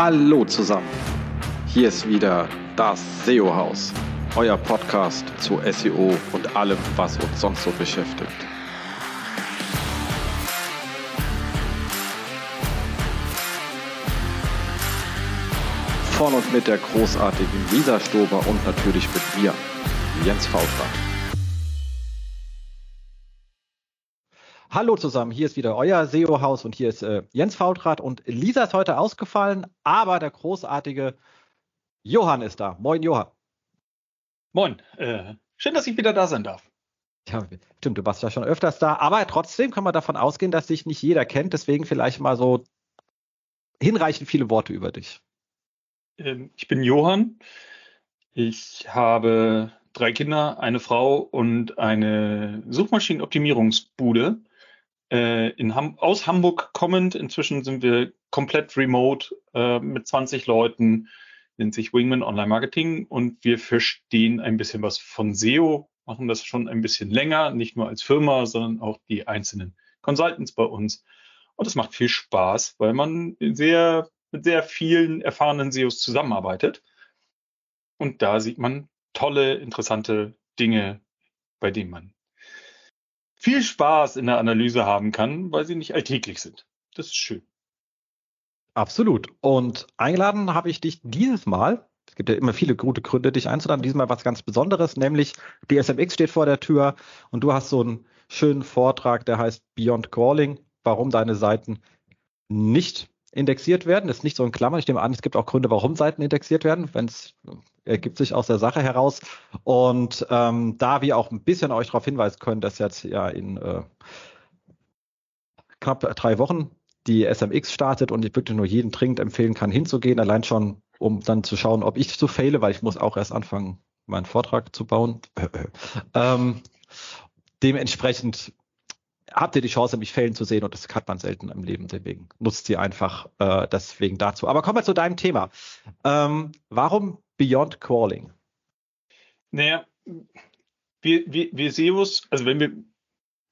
Hallo zusammen. Hier ist wieder das SEO-Haus, euer Podcast zu SEO und allem, was uns sonst so beschäftigt. Von und mit der großartigen Lisa Stober und natürlich mit mir, Jens Faultrat. Hallo zusammen, hier ist wieder euer SEO-Haus und hier ist äh, Jens Faultrat und Lisa ist heute ausgefallen, aber der großartige Johann ist da. Moin, Johann. Moin, äh, schön, dass ich wieder da sein darf. Ja, stimmt, du warst ja schon öfters da, aber trotzdem kann man davon ausgehen, dass dich nicht jeder kennt, deswegen vielleicht mal so hinreichend viele Worte über dich. Ähm, ich bin Johann. Ich habe drei Kinder, eine Frau und eine Suchmaschinenoptimierungsbude äh, in Ham aus Hamburg kommend. Inzwischen sind wir komplett remote äh, mit 20 Leuten, nennt sich Wingman Online Marketing und wir verstehen ein bisschen was von SEO, machen das schon ein bisschen länger, nicht nur als Firma, sondern auch die einzelnen Consultants bei uns. Und es macht viel Spaß, weil man sehr, mit sehr vielen erfahrenen SEOs zusammenarbeitet. Und da sieht man tolle, interessante Dinge, bei denen man viel Spaß in der Analyse haben kann, weil sie nicht alltäglich sind. Das ist schön. Absolut. Und eingeladen habe ich dich dieses Mal. Es gibt ja immer viele gute Gründe, dich einzuladen. Diesmal was ganz Besonderes, nämlich die SMX steht vor der Tür und du hast so einen schönen Vortrag, der heißt Beyond Crawling, warum deine Seiten nicht indexiert werden. Das ist nicht so in Klammern. Ich nehme an, es gibt auch Gründe, warum Seiten indexiert werden, wenn es ergibt sich aus der Sache heraus. Und ähm, da wir auch ein bisschen euch darauf hinweisen können, dass jetzt ja in äh, knapp drei Wochen die SMX startet und ich wirklich nur jeden dringend empfehlen kann, hinzugehen, allein schon, um dann zu schauen, ob ich so fehle, weil ich muss auch erst anfangen, meinen Vortrag zu bauen. ähm, dementsprechend habt ihr die Chance, mich fällen zu sehen und das hat man selten im Leben. Deswegen nutzt sie einfach äh, deswegen dazu. Aber kommen wir zu deinem Thema. Ähm, warum Beyond Crawling? Naja, wir, wir, wir SEOs, also wenn wir,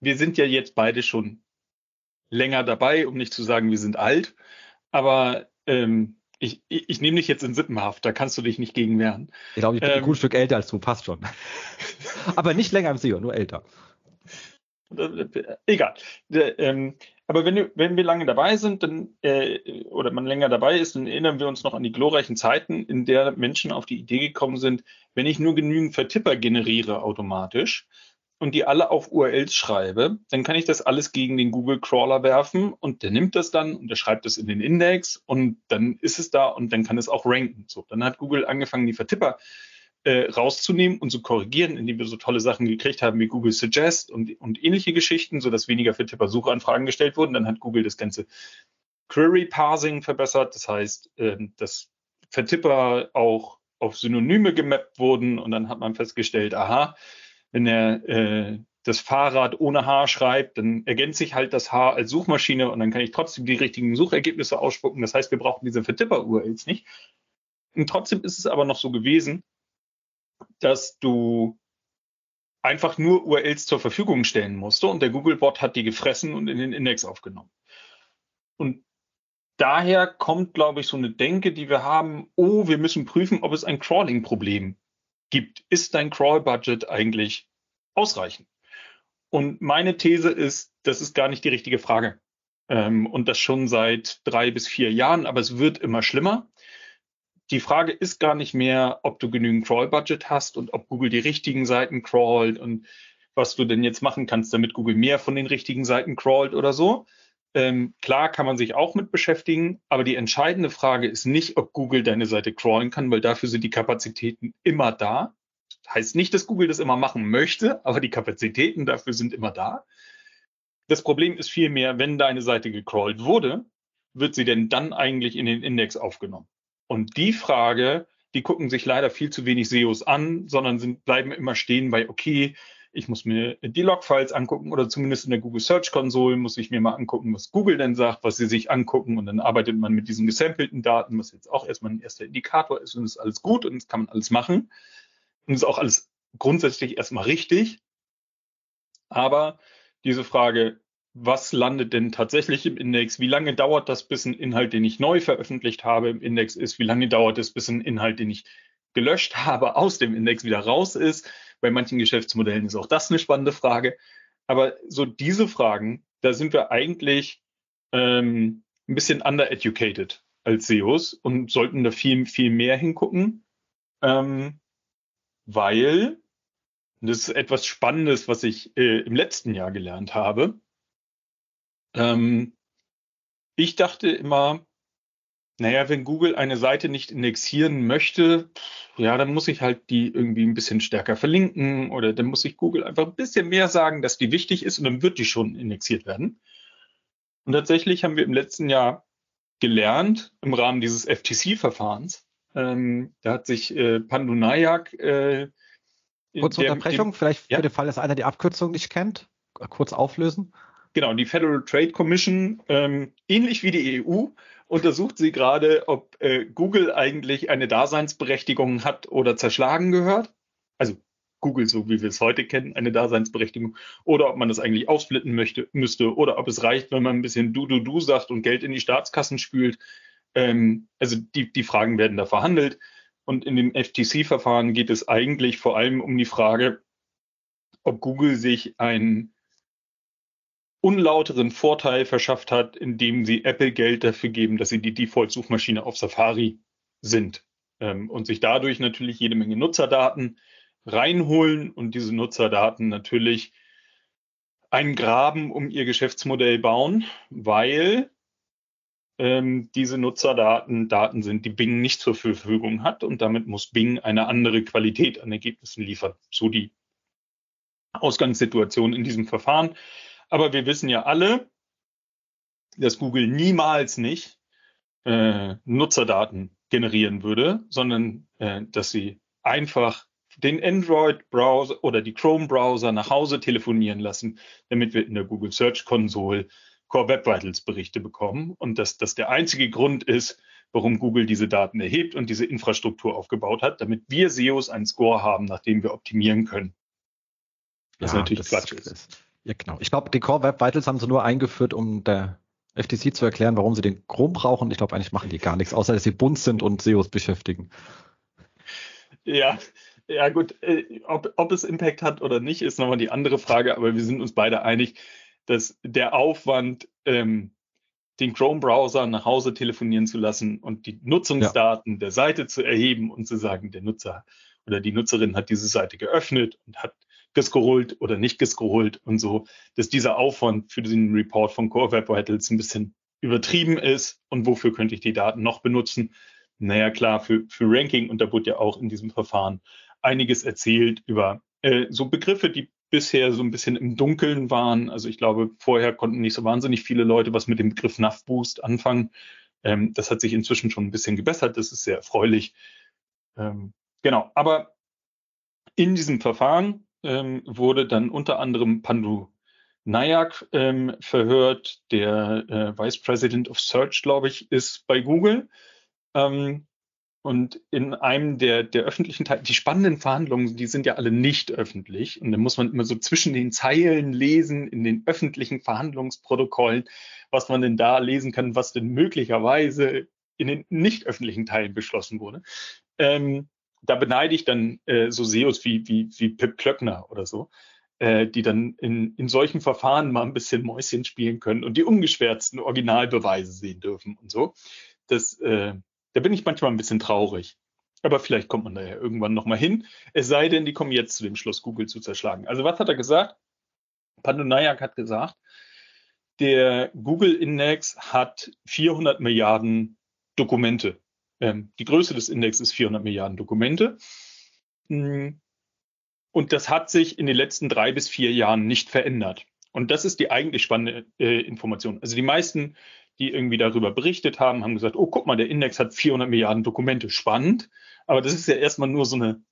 wir sind ja jetzt beide schon länger dabei, um nicht zu sagen, wir sind alt, aber ähm, ich, ich, ich nehme dich jetzt in Sippenhaft, da kannst du dich nicht gegen wehren. Ich glaube, ich bin ähm, ein gutes Stück älter als du, passt schon. aber nicht länger im SEO, nur älter. Egal. Ähm, aber wenn, wenn wir lange dabei sind, dann, äh, oder man länger dabei ist, dann erinnern wir uns noch an die glorreichen Zeiten, in der Menschen auf die Idee gekommen sind, wenn ich nur genügend Vertipper generiere automatisch und die alle auf URLs schreibe, dann kann ich das alles gegen den Google Crawler werfen und der nimmt das dann und der schreibt es in den Index und dann ist es da und dann kann es auch ranken. So, dann hat Google angefangen, die Vertipper äh, rauszunehmen und zu korrigieren, indem wir so tolle Sachen gekriegt haben wie Google Suggest und, und ähnliche Geschichten, sodass weniger für Tipper Suchanfragen gestellt wurden. Dann hat Google das ganze Query Parsing verbessert. Das heißt, äh, dass Vertipper auch auf Synonyme gemappt wurden und dann hat man festgestellt, aha, wenn er äh, das Fahrrad ohne H schreibt, dann ergänzt sich halt das H als Suchmaschine und dann kann ich trotzdem die richtigen Suchergebnisse ausspucken. Das heißt, wir brauchen diese Vertipper-URLs nicht. Und trotzdem ist es aber noch so gewesen, dass du einfach nur URLs zur Verfügung stellen musste und der Googlebot hat die gefressen und in den Index aufgenommen. Und daher kommt, glaube ich, so eine Denke, die wir haben, oh, wir müssen prüfen, ob es ein Crawling-Problem gibt. Ist dein Crawl-Budget eigentlich ausreichend? Und meine These ist, das ist gar nicht die richtige Frage. Ähm, und das schon seit drei bis vier Jahren, aber es wird immer schlimmer die Frage ist gar nicht mehr, ob du genügend Crawl-Budget hast und ob Google die richtigen Seiten crawlt und was du denn jetzt machen kannst, damit Google mehr von den richtigen Seiten crawlt oder so. Ähm, klar kann man sich auch mit beschäftigen, aber die entscheidende Frage ist nicht, ob Google deine Seite crawlen kann, weil dafür sind die Kapazitäten immer da. Heißt nicht, dass Google das immer machen möchte, aber die Kapazitäten dafür sind immer da. Das Problem ist vielmehr, wenn deine Seite gecrawlt wurde, wird sie denn dann eigentlich in den Index aufgenommen? Und die Frage, die gucken sich leider viel zu wenig SEOs an, sondern sind, bleiben immer stehen bei, okay, ich muss mir die Logfiles angucken oder zumindest in der Google Search Console muss ich mir mal angucken, was Google denn sagt, was sie sich angucken. Und dann arbeitet man mit diesen gesampelten Daten, was jetzt auch erstmal ein erster Indikator ist. Und ist alles gut und das kann man alles machen. Und ist auch alles grundsätzlich erstmal richtig. Aber diese Frage, was landet denn tatsächlich im Index? Wie lange dauert das, bis ein Inhalt, den ich neu veröffentlicht habe, im Index ist? Wie lange dauert es, bis ein Inhalt, den ich gelöscht habe, aus dem Index wieder raus ist? Bei manchen Geschäftsmodellen ist auch das eine spannende Frage. Aber so diese Fragen, da sind wir eigentlich ähm, ein bisschen undereducated als SEOs und sollten da viel, viel mehr hingucken, ähm, weil das ist etwas Spannendes, was ich äh, im letzten Jahr gelernt habe. Ähm, ich dachte immer, naja, wenn Google eine Seite nicht indexieren möchte, ja, dann muss ich halt die irgendwie ein bisschen stärker verlinken oder dann muss ich Google einfach ein bisschen mehr sagen, dass die wichtig ist und dann wird die schon indexiert werden. Und tatsächlich haben wir im letzten Jahr gelernt im Rahmen dieses FTC-Verfahrens. Ähm, da hat sich äh, Pandu Nayak äh, Kurze Unterbrechung, dem, vielleicht ja? für den Fall, dass einer die Abkürzung nicht kennt, kurz auflösen. Genau, die Federal Trade Commission, ähm, ähnlich wie die EU, untersucht sie gerade, ob äh, Google eigentlich eine Daseinsberechtigung hat oder zerschlagen gehört. Also Google, so wie wir es heute kennen, eine Daseinsberechtigung. Oder ob man das eigentlich aufsplitten möchte, müsste. Oder ob es reicht, wenn man ein bisschen du, du, du sagt und Geld in die Staatskassen spült. Ähm, also die, die Fragen werden da verhandelt. Und in dem FTC-Verfahren geht es eigentlich vor allem um die Frage, ob Google sich einen unlauteren Vorteil verschafft hat, indem sie Apple Geld dafür geben, dass sie die Default-Suchmaschine auf Safari sind ähm, und sich dadurch natürlich jede Menge Nutzerdaten reinholen und diese Nutzerdaten natürlich einen Graben um ihr Geschäftsmodell bauen, weil ähm, diese Nutzerdaten Daten sind, die Bing nicht zur Verfügung hat und damit muss Bing eine andere Qualität an Ergebnissen liefern. So die Ausgangssituation in diesem Verfahren. Aber wir wissen ja alle, dass Google niemals nicht äh, Nutzerdaten generieren würde, sondern äh, dass sie einfach den Android-Browser oder die Chrome-Browser nach Hause telefonieren lassen, damit wir in der Google Search Console Core Web Vitals Berichte bekommen und dass das der einzige Grund ist, warum Google diese Daten erhebt und diese Infrastruktur aufgebaut hat, damit wir SEOs einen Score haben, nach dem wir optimieren können. Das ja, natürlich das Quatsch ist. Ja, genau. Ich glaube, die Core Web Vitals haben sie nur eingeführt, um der FTC zu erklären, warum sie den Chrome brauchen. Ich glaube, eigentlich machen die gar nichts, außer dass sie bunt sind und SEOs beschäftigen. Ja, ja gut, äh, ob, ob es Impact hat oder nicht, ist nochmal die andere Frage, aber wir sind uns beide einig, dass der Aufwand, ähm, den Chrome-Browser nach Hause telefonieren zu lassen und die Nutzungsdaten ja. der Seite zu erheben und zu sagen, der Nutzer oder die Nutzerin hat diese Seite geöffnet und hat gescrollt oder nicht gescrollt und so, dass dieser Aufwand für diesen Report von Core Web Vitals ein bisschen übertrieben ist und wofür könnte ich die Daten noch benutzen? Naja, klar, für, für Ranking und da wurde ja auch in diesem Verfahren einiges erzählt über äh, so Begriffe, die bisher so ein bisschen im Dunkeln waren. Also ich glaube, vorher konnten nicht so wahnsinnig viele Leute was mit dem Begriff NAV Boost anfangen. Ähm, das hat sich inzwischen schon ein bisschen gebessert. Das ist sehr erfreulich. Ähm, genau. Aber in diesem Verfahren ähm, wurde dann unter anderem Pandu Nayak ähm, verhört, der äh, Vice President of Search, glaube ich, ist bei Google. Ähm, und in einem der, der öffentlichen Teile, die spannenden Verhandlungen, die sind ja alle nicht öffentlich. Und dann muss man immer so zwischen den Zeilen lesen in den öffentlichen Verhandlungsprotokollen, was man denn da lesen kann, was denn möglicherweise in den nicht öffentlichen Teilen beschlossen wurde. Ähm, da beneide ich dann äh, so SEOs wie, wie, wie Pip Klöckner oder so, äh, die dann in, in solchen Verfahren mal ein bisschen Mäuschen spielen können und die ungeschwärzten Originalbeweise sehen dürfen und so. Das, äh, da bin ich manchmal ein bisschen traurig. Aber vielleicht kommt man da ja irgendwann nochmal hin. Es sei denn, die kommen jetzt zu dem Schluss, Google zu zerschlagen. Also was hat er gesagt? Pandonayak hat gesagt, der Google-Index hat 400 Milliarden Dokumente. Ähm, die Größe des Index ist 400 Milliarden Dokumente. Hm. Und das hat sich in den letzten drei bis vier Jahren nicht verändert. Und das ist die eigentlich spannende äh, Information. Also die meisten die irgendwie darüber berichtet haben, haben gesagt, oh, guck mal, der Index hat 400 Milliarden Dokumente, spannend. Aber das ist ja erstmal nur so eine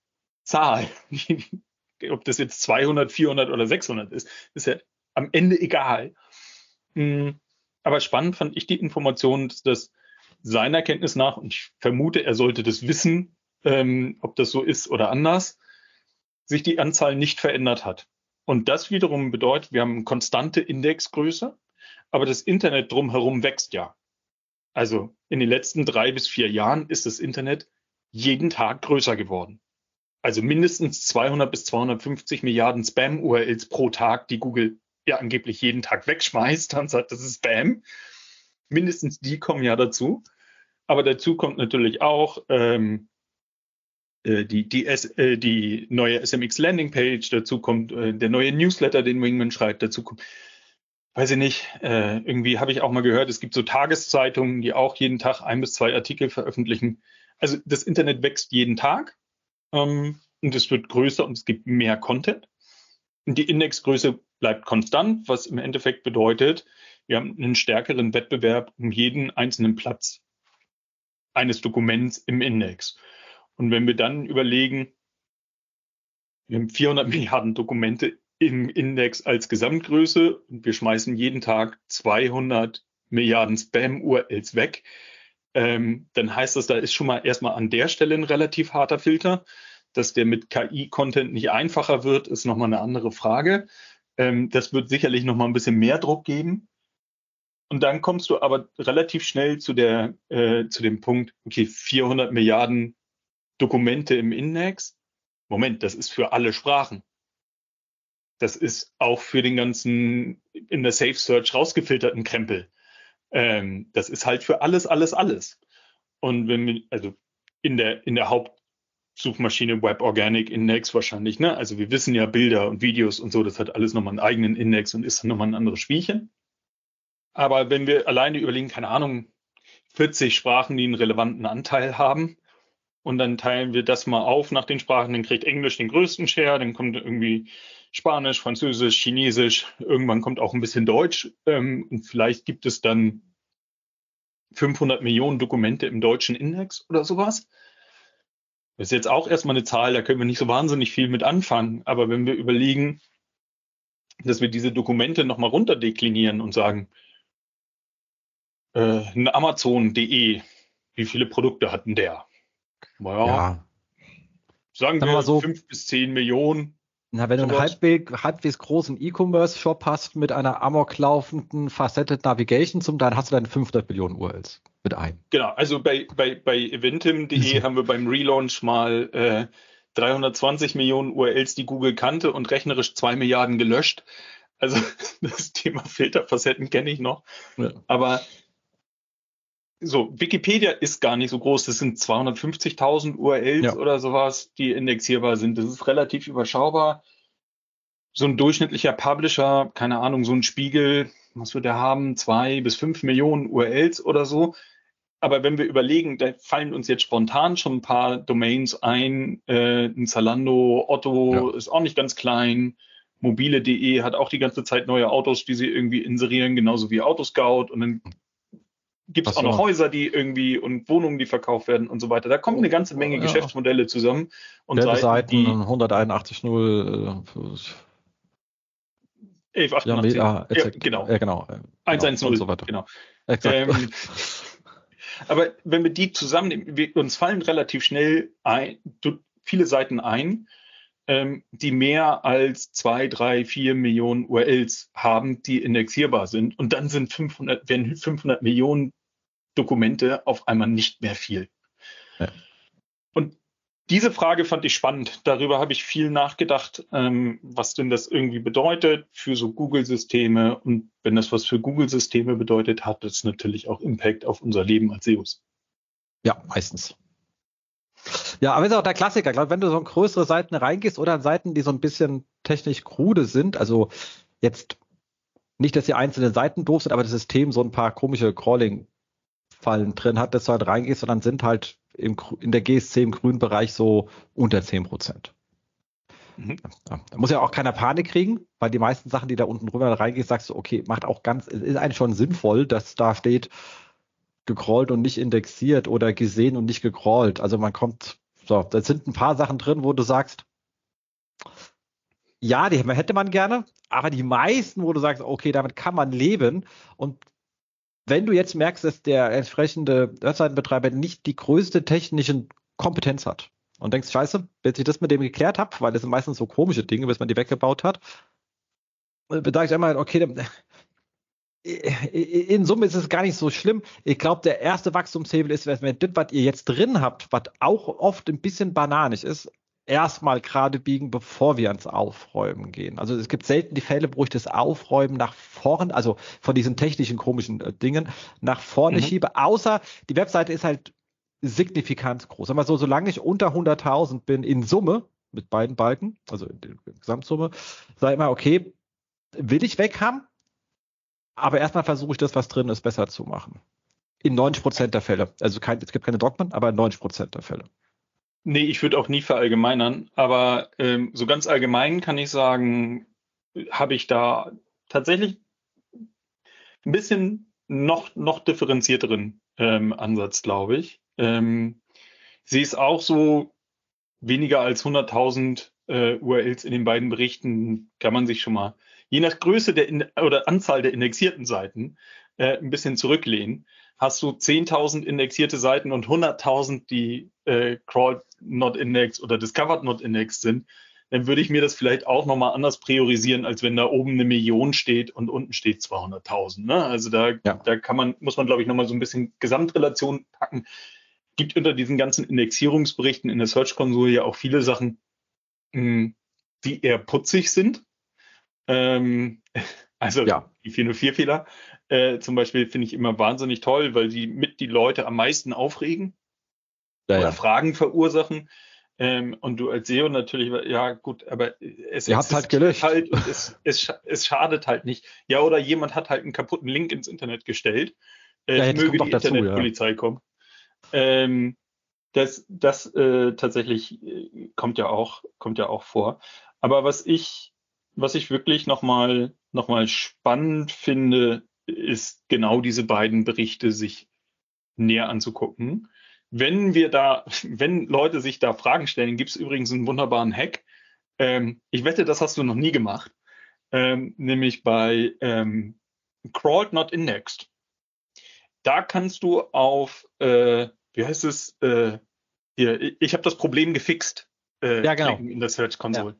Zahl. Ob das jetzt 200, 400 oder 600 ist, ist ja am Ende egal. Hm, aber spannend fand ich die Information, dass das seiner Kenntnis nach, und ich vermute, er sollte das wissen, ähm, ob das so ist oder anders, sich die Anzahl nicht verändert hat. Und das wiederum bedeutet, wir haben konstante Indexgröße, aber das Internet drumherum wächst ja. Also in den letzten drei bis vier Jahren ist das Internet jeden Tag größer geworden. Also mindestens 200 bis 250 Milliarden Spam-URLs pro Tag, die Google ja angeblich jeden Tag wegschmeißt und sagt, das ist Spam. Mindestens die kommen ja dazu. Aber dazu kommt natürlich auch ähm, äh, die, die, S, äh, die neue SMX Landingpage, dazu kommt äh, der neue Newsletter, den Wingman schreibt, dazu kommt, weiß ich nicht, äh, irgendwie habe ich auch mal gehört, es gibt so Tageszeitungen, die auch jeden Tag ein bis zwei Artikel veröffentlichen. Also das Internet wächst jeden Tag ähm, und es wird größer und es gibt mehr Content. Und die Indexgröße bleibt konstant, was im Endeffekt bedeutet, wir haben einen stärkeren Wettbewerb um jeden einzelnen Platz eines Dokuments im Index. Und wenn wir dann überlegen, wir haben 400 Milliarden Dokumente im Index als Gesamtgröße und wir schmeißen jeden Tag 200 Milliarden Spam-URLs weg, ähm, dann heißt das, da ist schon mal erstmal an der Stelle ein relativ harter Filter. Dass der mit KI-Content nicht einfacher wird, ist nochmal eine andere Frage. Ähm, das wird sicherlich nochmal ein bisschen mehr Druck geben. Und dann kommst du aber relativ schnell zu, der, äh, zu dem Punkt, okay, 400 Milliarden Dokumente im Index. Moment, das ist für alle Sprachen. Das ist auch für den ganzen in der Safe Search rausgefilterten Krempel. Ähm, das ist halt für alles, alles, alles. Und wenn wir, also in der, in der Hauptsuchmaschine Web Organic Index wahrscheinlich, ne? Also wir wissen ja Bilder und Videos und so, das hat alles nochmal einen eigenen Index und ist dann nochmal ein anderes Spielchen. Aber wenn wir alleine überlegen, keine Ahnung, 40 Sprachen, die einen relevanten Anteil haben, und dann teilen wir das mal auf nach den Sprachen, dann kriegt Englisch den größten Share, dann kommt irgendwie Spanisch, Französisch, Chinesisch, irgendwann kommt auch ein bisschen Deutsch ähm, und vielleicht gibt es dann 500 Millionen Dokumente im deutschen Index oder sowas. Das ist jetzt auch erstmal eine Zahl, da können wir nicht so wahnsinnig viel mit anfangen, aber wenn wir überlegen, dass wir diese Dokumente nochmal runterdeklinieren und sagen, äh, ein Amazon.de, wie viele Produkte hatten der? Naja, ja. Sagen wir so fünf bis zehn Millionen. Na, wenn du einen halbwegs, halbwegs großen E-Commerce-Shop hast mit einer amoklaufenden Faceted Navigation zum, dann hast du deine 500 Millionen URLs mit ein. Genau, also bei, bei, bei eventim.de haben wir beim Relaunch mal äh, 320 Millionen URLs, die Google kannte und rechnerisch zwei Milliarden gelöscht. Also das Thema Filterfacetten kenne ich noch. Ja. Aber so, Wikipedia ist gar nicht so groß. Das sind 250.000 URLs ja. oder sowas, die indexierbar sind. Das ist relativ überschaubar. So ein durchschnittlicher Publisher, keine Ahnung, so ein Spiegel, was wird der haben? Zwei bis fünf Millionen URLs oder so. Aber wenn wir überlegen, da fallen uns jetzt spontan schon ein paar Domains ein. Äh, ein Zalando, Otto ja. ist auch nicht ganz klein. Mobile.de hat auch die ganze Zeit neue Autos, die sie irgendwie inserieren, genauso wie Autoscout. Und dann gibt es auch noch Häuser, die irgendwie und Wohnungen, die verkauft werden und so weiter. Da kommt eine ganze Menge ja. Geschäftsmodelle zusammen. Und Seiten, Seiten die 181.0 1188. Ja, ja, genau. Ja, genau. 110 genau, und so weiter. Genau. Ähm, aber wenn wir die zusammennehmen, wir, uns fallen relativ schnell ein, viele Seiten ein, ähm, die mehr als zwei, drei, vier Millionen URLs haben, die indexierbar sind. Und dann sind 500, werden 500 Millionen Dokumente auf einmal nicht mehr viel. Ja. Und diese Frage fand ich spannend. Darüber habe ich viel nachgedacht, ähm, was denn das irgendwie bedeutet für so Google-Systeme. Und wenn das was für Google-Systeme bedeutet, hat das natürlich auch Impact auf unser Leben als SEOs. Ja, meistens. Ja, aber ist auch der Klassiker. Ich glaube, wenn du so in größere Seiten reingehst oder in Seiten, die so ein bisschen technisch krude sind, also jetzt nicht, dass die einzelnen Seiten doof sind, aber das System so ein paar komische Crawling-Fallen drin hat, dass du halt reingehst und dann sind halt im, in der GSC im grünen Bereich so unter 10 Prozent. Mhm. Da muss ja auch keiner Panik kriegen, weil die meisten Sachen, die da unten drüber reingehst, sagst du, okay, macht auch ganz, ist eigentlich schon sinnvoll, dass da steht, gecrawlt und nicht indexiert oder gesehen und nicht gecrawlt. Also man kommt, so, da sind ein paar Sachen drin, wo du sagst, ja, die hätte man gerne, aber die meisten, wo du sagst, okay, damit kann man leben. Und wenn du jetzt merkst, dass der entsprechende Webseitenbetreiber nicht die größte technische Kompetenz hat und denkst, scheiße, bis ich das mit dem geklärt habe, weil das sind meistens so komische Dinge, bis man die weggebaut hat, da ich einmal, okay, in Summe ist es gar nicht so schlimm. Ich glaube, der erste Wachstumshebel ist, wenn das, was ihr jetzt drin habt, was auch oft ein bisschen bananisch ist, erstmal gerade biegen, bevor wir ans Aufräumen gehen. Also es gibt selten die Fälle, wo ich das Aufräumen nach vorne, also von diesen technischen komischen äh, Dingen nach vorne mhm. schiebe, außer die Webseite ist halt signifikant groß. Aber so, solange ich unter 100.000 bin in Summe mit beiden Balken, also in der Gesamtsumme, sage ich mal, okay, will ich weg haben, aber erstmal versuche ich das, was drin ist, besser zu machen. In 90 Prozent der Fälle. Also kein, es gibt keine Dogmen, aber in 90 Prozent der Fälle. Nee, ich würde auch nie verallgemeinern, aber ähm, so ganz allgemein kann ich sagen, habe ich da tatsächlich ein bisschen noch, noch differenzierteren ähm, Ansatz, glaube ich. Ähm, sie ist auch so weniger als 100.000 äh, URLs in den beiden Berichten, kann man sich schon mal, je nach Größe der in oder Anzahl der indexierten Seiten, äh, ein bisschen zurücklehnen hast du 10.000 indexierte Seiten und 100.000, die äh, crawled not indexed oder discovered not indexed sind, dann würde ich mir das vielleicht auch nochmal anders priorisieren, als wenn da oben eine Million steht und unten steht 200.000. Ne? Also da, ja. da kann man, muss man, glaube ich, nochmal so ein bisschen Gesamtrelation packen. Gibt unter diesen ganzen Indexierungsberichten in der Search Console ja auch viele Sachen, mh, hm, die eher putzig sind. Ähm, also ja. die 404-Fehler äh, zum Beispiel finde ich immer wahnsinnig toll, weil sie mit die Leute am meisten aufregen ja, oder ja. Fragen verursachen. Ähm, und du als SEO natürlich, ja gut, aber es Ihr habt halt gelöscht. Halt und es, es, es schadet halt nicht. Ja, oder jemand hat halt einen kaputten Link ins Internet gestellt. Äh, ja, möge die Internetpolizei ja. kommen. Ähm, das das äh, tatsächlich äh, kommt ja auch kommt ja auch vor. Aber was ich was ich wirklich nochmal noch mal spannend finde, ist genau diese beiden Berichte sich näher anzugucken. Wenn wir da, wenn Leute sich da Fragen stellen, gibt es übrigens einen wunderbaren Hack. Ähm, ich wette, das hast du noch nie gemacht. Ähm, nämlich bei ähm, Crawled Not Indexed. Da kannst du auf, äh, wie heißt es, äh, hier, ich habe das Problem gefixt äh, ja, genau. in der Search Console.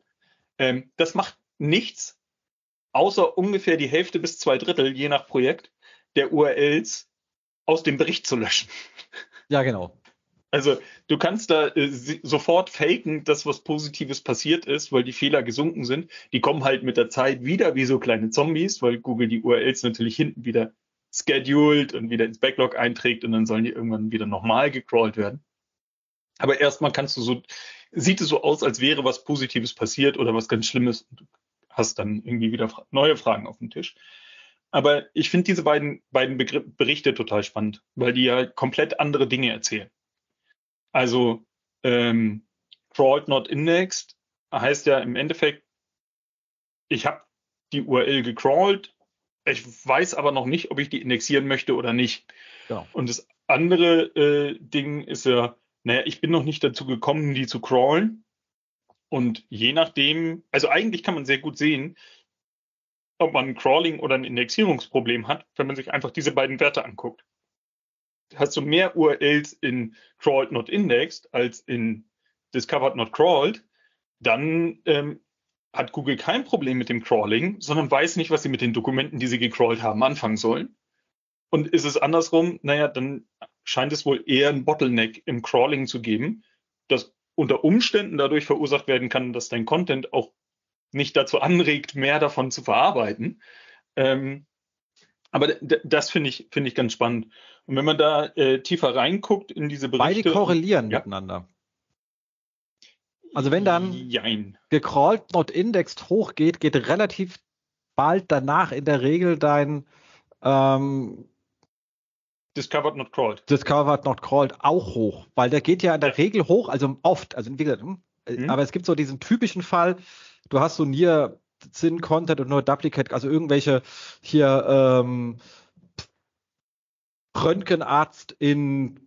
Ja. Ähm, das macht nichts, außer ungefähr die Hälfte bis zwei Drittel, je nach Projekt, der URLs aus dem Bericht zu löschen. Ja, genau. Also du kannst da äh, sofort faken, dass was Positives passiert ist, weil die Fehler gesunken sind. Die kommen halt mit der Zeit wieder wie so kleine Zombies, weil Google die URLs natürlich hinten wieder scheduled und wieder ins Backlog einträgt und dann sollen die irgendwann wieder nochmal gecrawlt werden. Aber erstmal kannst du so, sieht es so aus, als wäre was Positives passiert oder was ganz Schlimmes. Und du hast dann irgendwie wieder neue Fragen auf dem Tisch. Aber ich finde diese beiden, beiden Begr Berichte total spannend, weil die ja komplett andere Dinge erzählen. Also ähm, crawled not indexed heißt ja im Endeffekt, ich habe die URL gecrawlt, ich weiß aber noch nicht, ob ich die indexieren möchte oder nicht. Ja. Und das andere äh, Ding ist ja, naja, ich bin noch nicht dazu gekommen, die zu crawlen. Und je nachdem, also eigentlich kann man sehr gut sehen, ob man ein Crawling oder ein Indexierungsproblem hat, wenn man sich einfach diese beiden Werte anguckt. Hast du mehr URLs in Crawled Not Indexed als in Discovered Not Crawled, dann ähm, hat Google kein Problem mit dem Crawling, sondern weiß nicht, was sie mit den Dokumenten, die sie gecrawlt haben, anfangen sollen. Und ist es andersrum, naja, dann scheint es wohl eher ein Bottleneck im Crawling zu geben, das unter Umständen dadurch verursacht werden kann, dass dein Content auch nicht dazu anregt, mehr davon zu verarbeiten. Ähm, aber das finde ich, finde ich ganz spannend. Und wenn man da äh, tiefer reinguckt in diese Berichte. Beide korrelieren ja. miteinander. Also wenn dann Jein. gecrawlt, not indexed hochgeht, geht relativ bald danach in der Regel dein ähm, Discovered Not Crawled. Discovered Not Crawled auch hoch, weil der geht ja in der. Regel hoch, also oft, also wie gesagt, hm, mhm. aber es gibt so diesen typischen Fall, du hast so Near Sinn Content und nur Duplicate, also irgendwelche hier ähm, Röntgenarzt in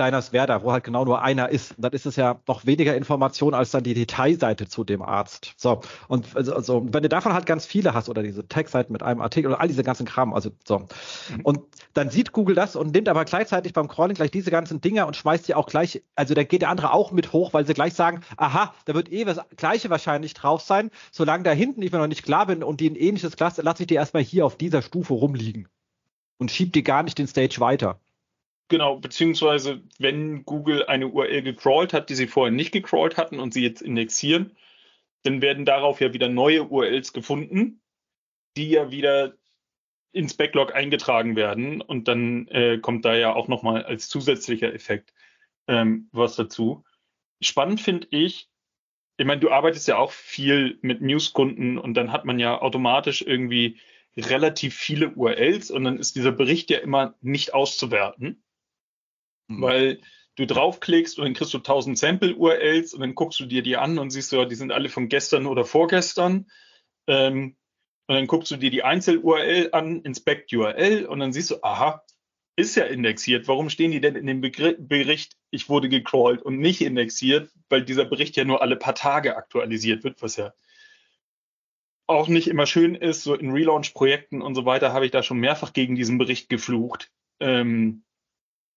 Diners Werder, wo halt genau nur einer ist. Und dann ist es ja noch weniger Information als dann die Detailseite zu dem Arzt. So. Und also, also wenn du davon halt ganz viele hast oder diese Textseiten mit einem Artikel oder all diese ganzen Kram, also so. Mhm. Und dann sieht Google das und nimmt aber gleichzeitig beim Crawling gleich diese ganzen Dinger und schmeißt die auch gleich, also da geht der andere auch mit hoch, weil sie gleich sagen, aha, da wird eh das Gleiche wahrscheinlich drauf sein. Solange da hinten ich mir noch nicht klar bin und die ein ähnliches Cluster, lasse ich die erstmal hier auf dieser Stufe rumliegen. Und schieb die gar nicht den Stage weiter. Genau, beziehungsweise wenn Google eine URL gecrawlt hat, die sie vorher nicht gecrawlt hatten und sie jetzt indexieren, dann werden darauf ja wieder neue URLs gefunden, die ja wieder ins Backlog eingetragen werden und dann äh, kommt da ja auch nochmal als zusätzlicher Effekt ähm, was dazu. Spannend finde ich, ich meine, du arbeitest ja auch viel mit Newskunden und dann hat man ja automatisch irgendwie relativ viele URLs und dann ist dieser Bericht ja immer nicht auszuwerten. Mhm. Weil du draufklickst und dann kriegst du 1000 Sample-URLs und dann guckst du dir die an und siehst du, die sind alle von gestern oder vorgestern. Ähm, und dann guckst du dir die Einzel-URL an, Inspect URL und dann siehst du, aha, ist ja indexiert. Warum stehen die denn in dem Begr Bericht, ich wurde gecrawlt und nicht indexiert? Weil dieser Bericht ja nur alle paar Tage aktualisiert wird, was ja auch nicht immer schön ist. So in Relaunch-Projekten und so weiter habe ich da schon mehrfach gegen diesen Bericht geflucht. Ähm,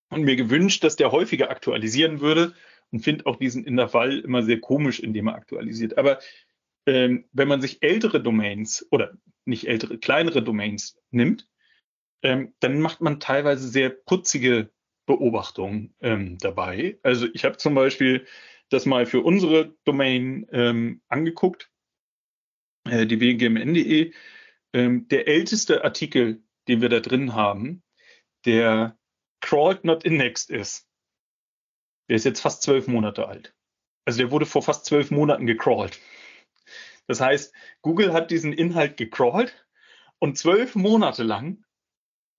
und mir gewünscht, dass der häufiger aktualisieren würde und finde auch diesen Intervall immer sehr komisch, indem er aktualisiert. Aber ähm, wenn man sich ältere Domains oder nicht ältere, kleinere Domains nimmt, ähm, dann macht man teilweise sehr putzige Beobachtungen ähm, dabei. Also ich habe zum Beispiel das mal für unsere Domain ähm, angeguckt, äh, die wgmn.de. Ähm, der älteste Artikel, den wir da drin haben, der crawled not indexed ist, der ist jetzt fast zwölf Monate alt. Also der wurde vor fast zwölf Monaten gecrawlt. Das heißt, Google hat diesen Inhalt gecrawlt und zwölf Monate lang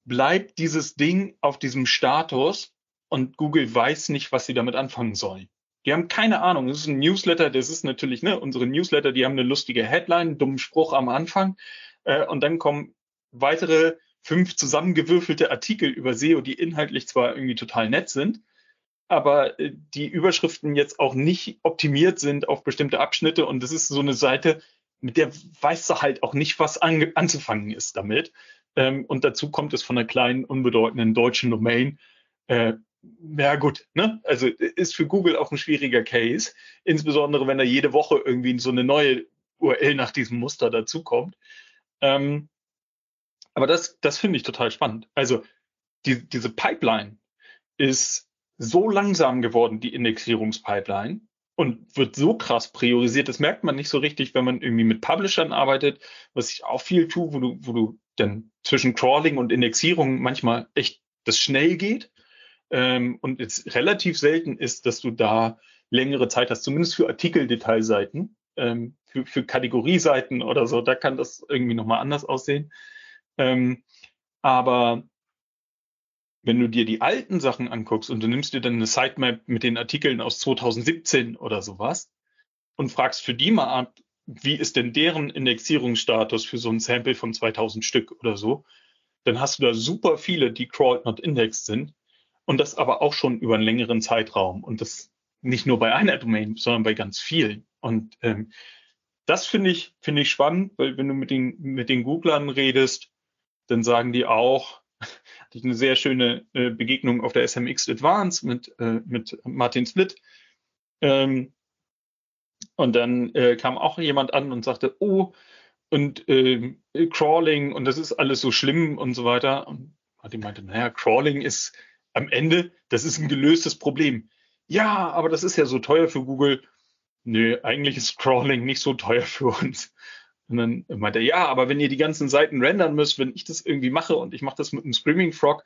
bleibt dieses Ding auf diesem Status und Google weiß nicht, was sie damit anfangen sollen. Die haben keine Ahnung. Das ist ein Newsletter, das ist natürlich, ne, unsere Newsletter, die haben eine lustige Headline, einen dummen Spruch am Anfang äh, und dann kommen weitere fünf zusammengewürfelte Artikel über SEO, die inhaltlich zwar irgendwie total nett sind, aber äh, die Überschriften jetzt auch nicht optimiert sind auf bestimmte Abschnitte. Und das ist so eine Seite, mit der weißt du halt auch nicht, was an, anzufangen ist damit. Ähm, und dazu kommt es von einer kleinen, unbedeutenden deutschen Domain. Äh, ja gut, ne? Also ist für Google auch ein schwieriger Case, insbesondere wenn da jede Woche irgendwie so eine neue URL nach diesem Muster dazukommt. Ähm, aber das, das finde ich total spannend. Also die, diese Pipeline ist so langsam geworden, die Indexierungspipeline, und wird so krass priorisiert. Das merkt man nicht so richtig, wenn man irgendwie mit Publishern arbeitet, was ich auch viel tue, wo du, wo du dann zwischen Crawling und Indexierung manchmal echt das schnell geht. Ähm, und es relativ selten ist, dass du da längere Zeit hast, zumindest für Artikeldetailseiten, ähm, für, für Kategorieseiten oder so, da kann das irgendwie nochmal anders aussehen. Ähm, aber wenn du dir die alten Sachen anguckst und du nimmst dir dann eine Sitemap mit den Artikeln aus 2017 oder sowas und fragst für die mal ab, wie ist denn deren Indexierungsstatus für so ein Sample von 2000 Stück oder so, dann hast du da super viele, die crawled not indexed sind und das aber auch schon über einen längeren Zeitraum und das nicht nur bei einer Domain, sondern bei ganz vielen. Und ähm, das finde ich, finde ich spannend, weil wenn du mit den, mit den Googlern redest, dann sagen die auch, hatte ich eine sehr schöne äh, Begegnung auf der SMX Advance mit, äh, mit Martin Split. Ähm, und dann äh, kam auch jemand an und sagte, oh, und äh, Crawling und das ist alles so schlimm und so weiter. Und Martin meinte, naja, Crawling ist am Ende, das ist ein gelöstes Problem. Ja, aber das ist ja so teuer für Google. Nö, eigentlich ist Crawling nicht so teuer für uns. Und dann meinte er, ja, aber wenn ihr die ganzen Seiten rendern müsst, wenn ich das irgendwie mache und ich mache das mit einem Screaming Frog,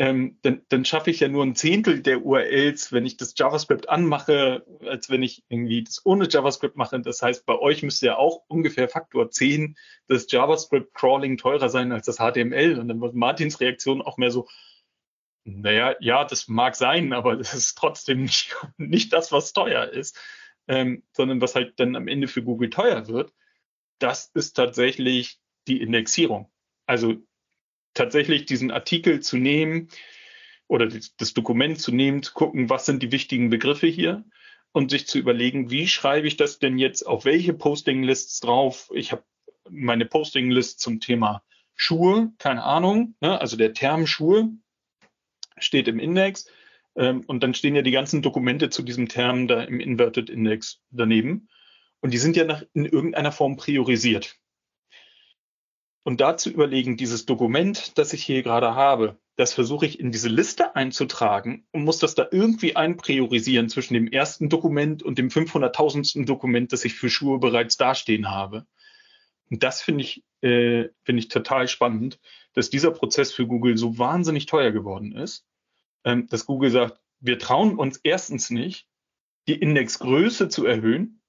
ähm, dann, dann schaffe ich ja nur ein Zehntel der URLs, wenn ich das JavaScript anmache, als wenn ich irgendwie das ohne JavaScript mache. Das heißt, bei euch müsste ja auch ungefähr Faktor 10 das JavaScript-Crawling teurer sein als das HTML. Und dann war Martins Reaktion auch mehr so, naja, ja, das mag sein, aber das ist trotzdem nicht, nicht das, was teuer ist, ähm, sondern was halt dann am Ende für Google teuer wird das ist tatsächlich die Indexierung. Also tatsächlich diesen Artikel zu nehmen, oder das, Dokument zu nehmen, zu gucken, was sind die wichtigen Begriffe hier und sich zu überlegen, wie schreibe ich das denn jetzt auf welche Posting-Lists drauf? Ich habe meine Posting-List zum Thema Schuhe, keine Ahnung, ne? also der Term Schuhe steht im Index ähm, und dann stehen ja die ganzen Dokumente zu diesem Term da im Inverted Index daneben und die sind ja nach, in irgendeiner Form priorisiert. Und dazu überlegen, dieses Dokument, das ich hier gerade habe, das versuche ich in diese Liste einzutragen und muss das da irgendwie einpriorisieren zwischen dem ersten Dokument und dem 500.000. Dokument, das ich für Schuhe bereits dastehen habe. Und das finde ich, äh, finde ich total spannend, dass dieser Prozess für Google so wahnsinnig teuer geworden ist, ähm, dass Google sagt, wir trauen uns erstens nicht, die Indexgröße zu erhöhen,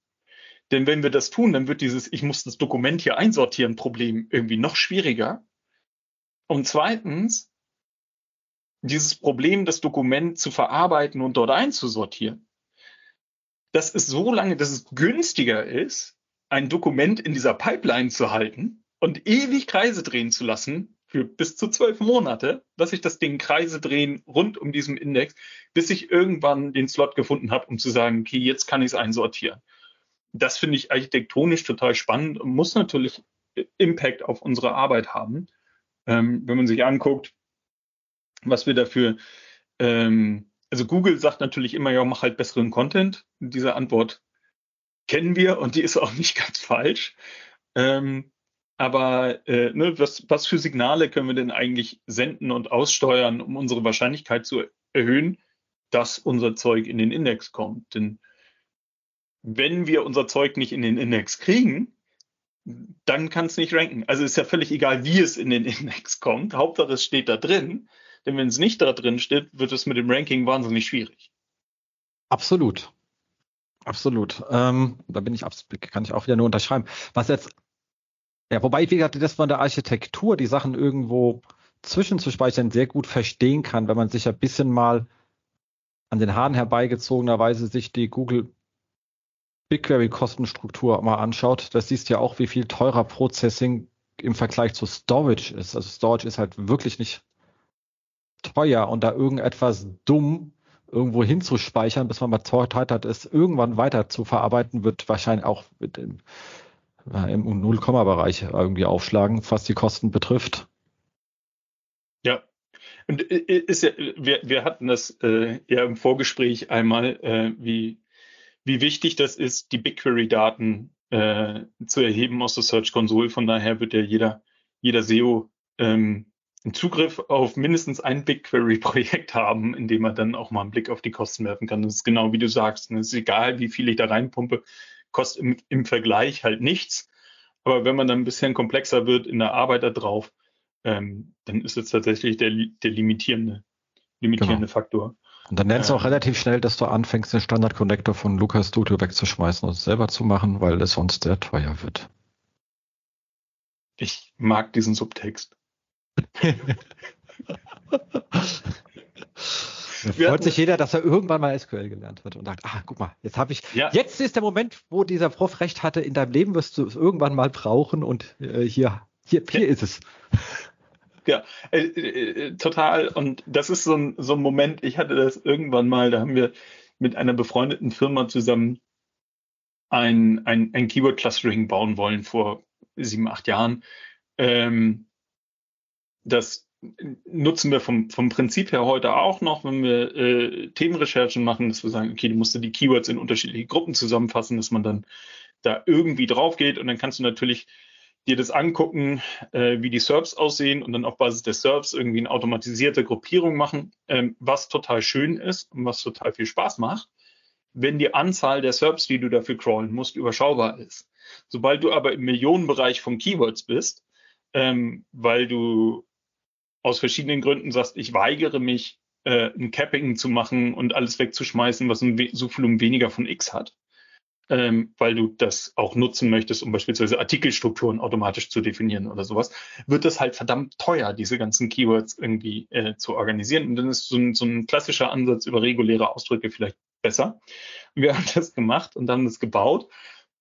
denn wenn wir das tun, dann wird dieses, ich muss das Dokument hier einsortieren, Problem irgendwie noch schwieriger. Und zweitens, dieses Problem, das Dokument zu verarbeiten und dort einzusortieren, dass es so lange, dass es günstiger ist, ein Dokument in dieser Pipeline zu halten und ewig Kreise drehen zu lassen für bis zu zwölf Monate, dass ich das Ding Kreise drehen rund um diesen Index, bis ich irgendwann den Slot gefunden habe, um zu sagen, okay, jetzt kann ich es einsortieren das finde ich architektonisch total spannend und muss natürlich Impact auf unsere Arbeit haben. Ähm, wenn man sich anguckt, was wir dafür, ähm, also Google sagt natürlich immer, ja, mach halt besseren Content. Diese Antwort kennen wir und die ist auch nicht ganz falsch. Ähm, aber äh, ne, was, was für Signale können wir denn eigentlich senden und aussteuern, um unsere Wahrscheinlichkeit zu erhöhen, dass unser Zeug in den Index kommt? Denn wenn wir unser Zeug nicht in den Index kriegen, dann kann es nicht ranken. Also ist ja völlig egal, wie es in den Index kommt. Hauptsache es steht da drin. Denn wenn es nicht da drin steht, wird es mit dem Ranking wahnsinnig schwierig. Absolut. Absolut. Ähm, da bin ich kann ich auch wieder nur unterschreiben. Was jetzt, ja, wobei ich, wie gesagt, das von der Architektur, die Sachen irgendwo zwischenzuspeichern, sehr gut verstehen kann, wenn man sich ein bisschen mal an den Haaren herbeigezogenerweise sich die Google BigQuery-Kostenstruktur mal anschaut, das siehst ja auch, wie viel teurer Processing im Vergleich zu Storage ist. Also Storage ist halt wirklich nicht teuer und da irgendetwas dumm irgendwo hinzuspeichern, bis man mal Zeit hat, es irgendwann weiter zu verarbeiten, wird wahrscheinlich auch dem, äh, im Null-Komma-Bereich irgendwie aufschlagen, was die Kosten betrifft. Ja. Und äh, ist ja, wir, wir hatten das äh, ja im Vorgespräch einmal, äh, wie wie wichtig das ist, die BigQuery-Daten äh, zu erheben aus der Search Console. Von daher wird ja jeder, jeder SEO ähm, einen Zugriff auf mindestens ein BigQuery-Projekt haben, in dem er dann auch mal einen Blick auf die Kosten werfen kann. Das ist genau wie du sagst. Es ist egal, wie viel ich da reinpumpe, kostet im, im Vergleich halt nichts. Aber wenn man dann ein bisschen komplexer wird in der Arbeit da drauf, ähm, dann ist es tatsächlich der, der limitierende, limitierende genau. Faktor. Und dann lernst du auch relativ schnell, dass du anfängst, den Standard-Connector von Lucas Studio wegzuschmeißen und es selber zu machen, weil es sonst sehr teuer wird. Ich mag diesen Subtext. freut sich jeder, dass er irgendwann mal SQL gelernt hat und sagt, ah, guck mal, jetzt habe ich, ja. jetzt ist der Moment, wo dieser Prof recht hatte, in deinem Leben wirst du es irgendwann mal brauchen und äh, hier, hier, hier ja. ist es. Ja, äh, äh, total. Und das ist so ein, so ein Moment, ich hatte das irgendwann mal, da haben wir mit einer befreundeten Firma zusammen ein, ein, ein Keyword-Clustering bauen wollen vor sieben, acht Jahren. Ähm, das nutzen wir vom, vom Prinzip her heute auch noch, wenn wir äh, Themenrecherchen machen, dass wir sagen, okay, du musst die Keywords in unterschiedliche Gruppen zusammenfassen, dass man dann da irgendwie drauf geht und dann kannst du natürlich dir das angucken, äh, wie die Serbs aussehen und dann auf Basis der Serbs irgendwie eine automatisierte Gruppierung machen, ähm, was total schön ist und was total viel Spaß macht, wenn die Anzahl der Serbs, die du dafür crawlen musst, überschaubar ist. Sobald du aber im Millionenbereich von Keywords bist, ähm, weil du aus verschiedenen Gründen sagst, ich weigere mich, äh, ein Capping zu machen und alles wegzuschmeißen, was ein so viel um weniger von X hat, ähm, weil du das auch nutzen möchtest, um beispielsweise Artikelstrukturen automatisch zu definieren oder sowas, wird das halt verdammt teuer, diese ganzen Keywords irgendwie äh, zu organisieren. Und dann ist so ein, so ein klassischer Ansatz über reguläre Ausdrücke vielleicht besser. Wir haben das gemacht und haben das gebaut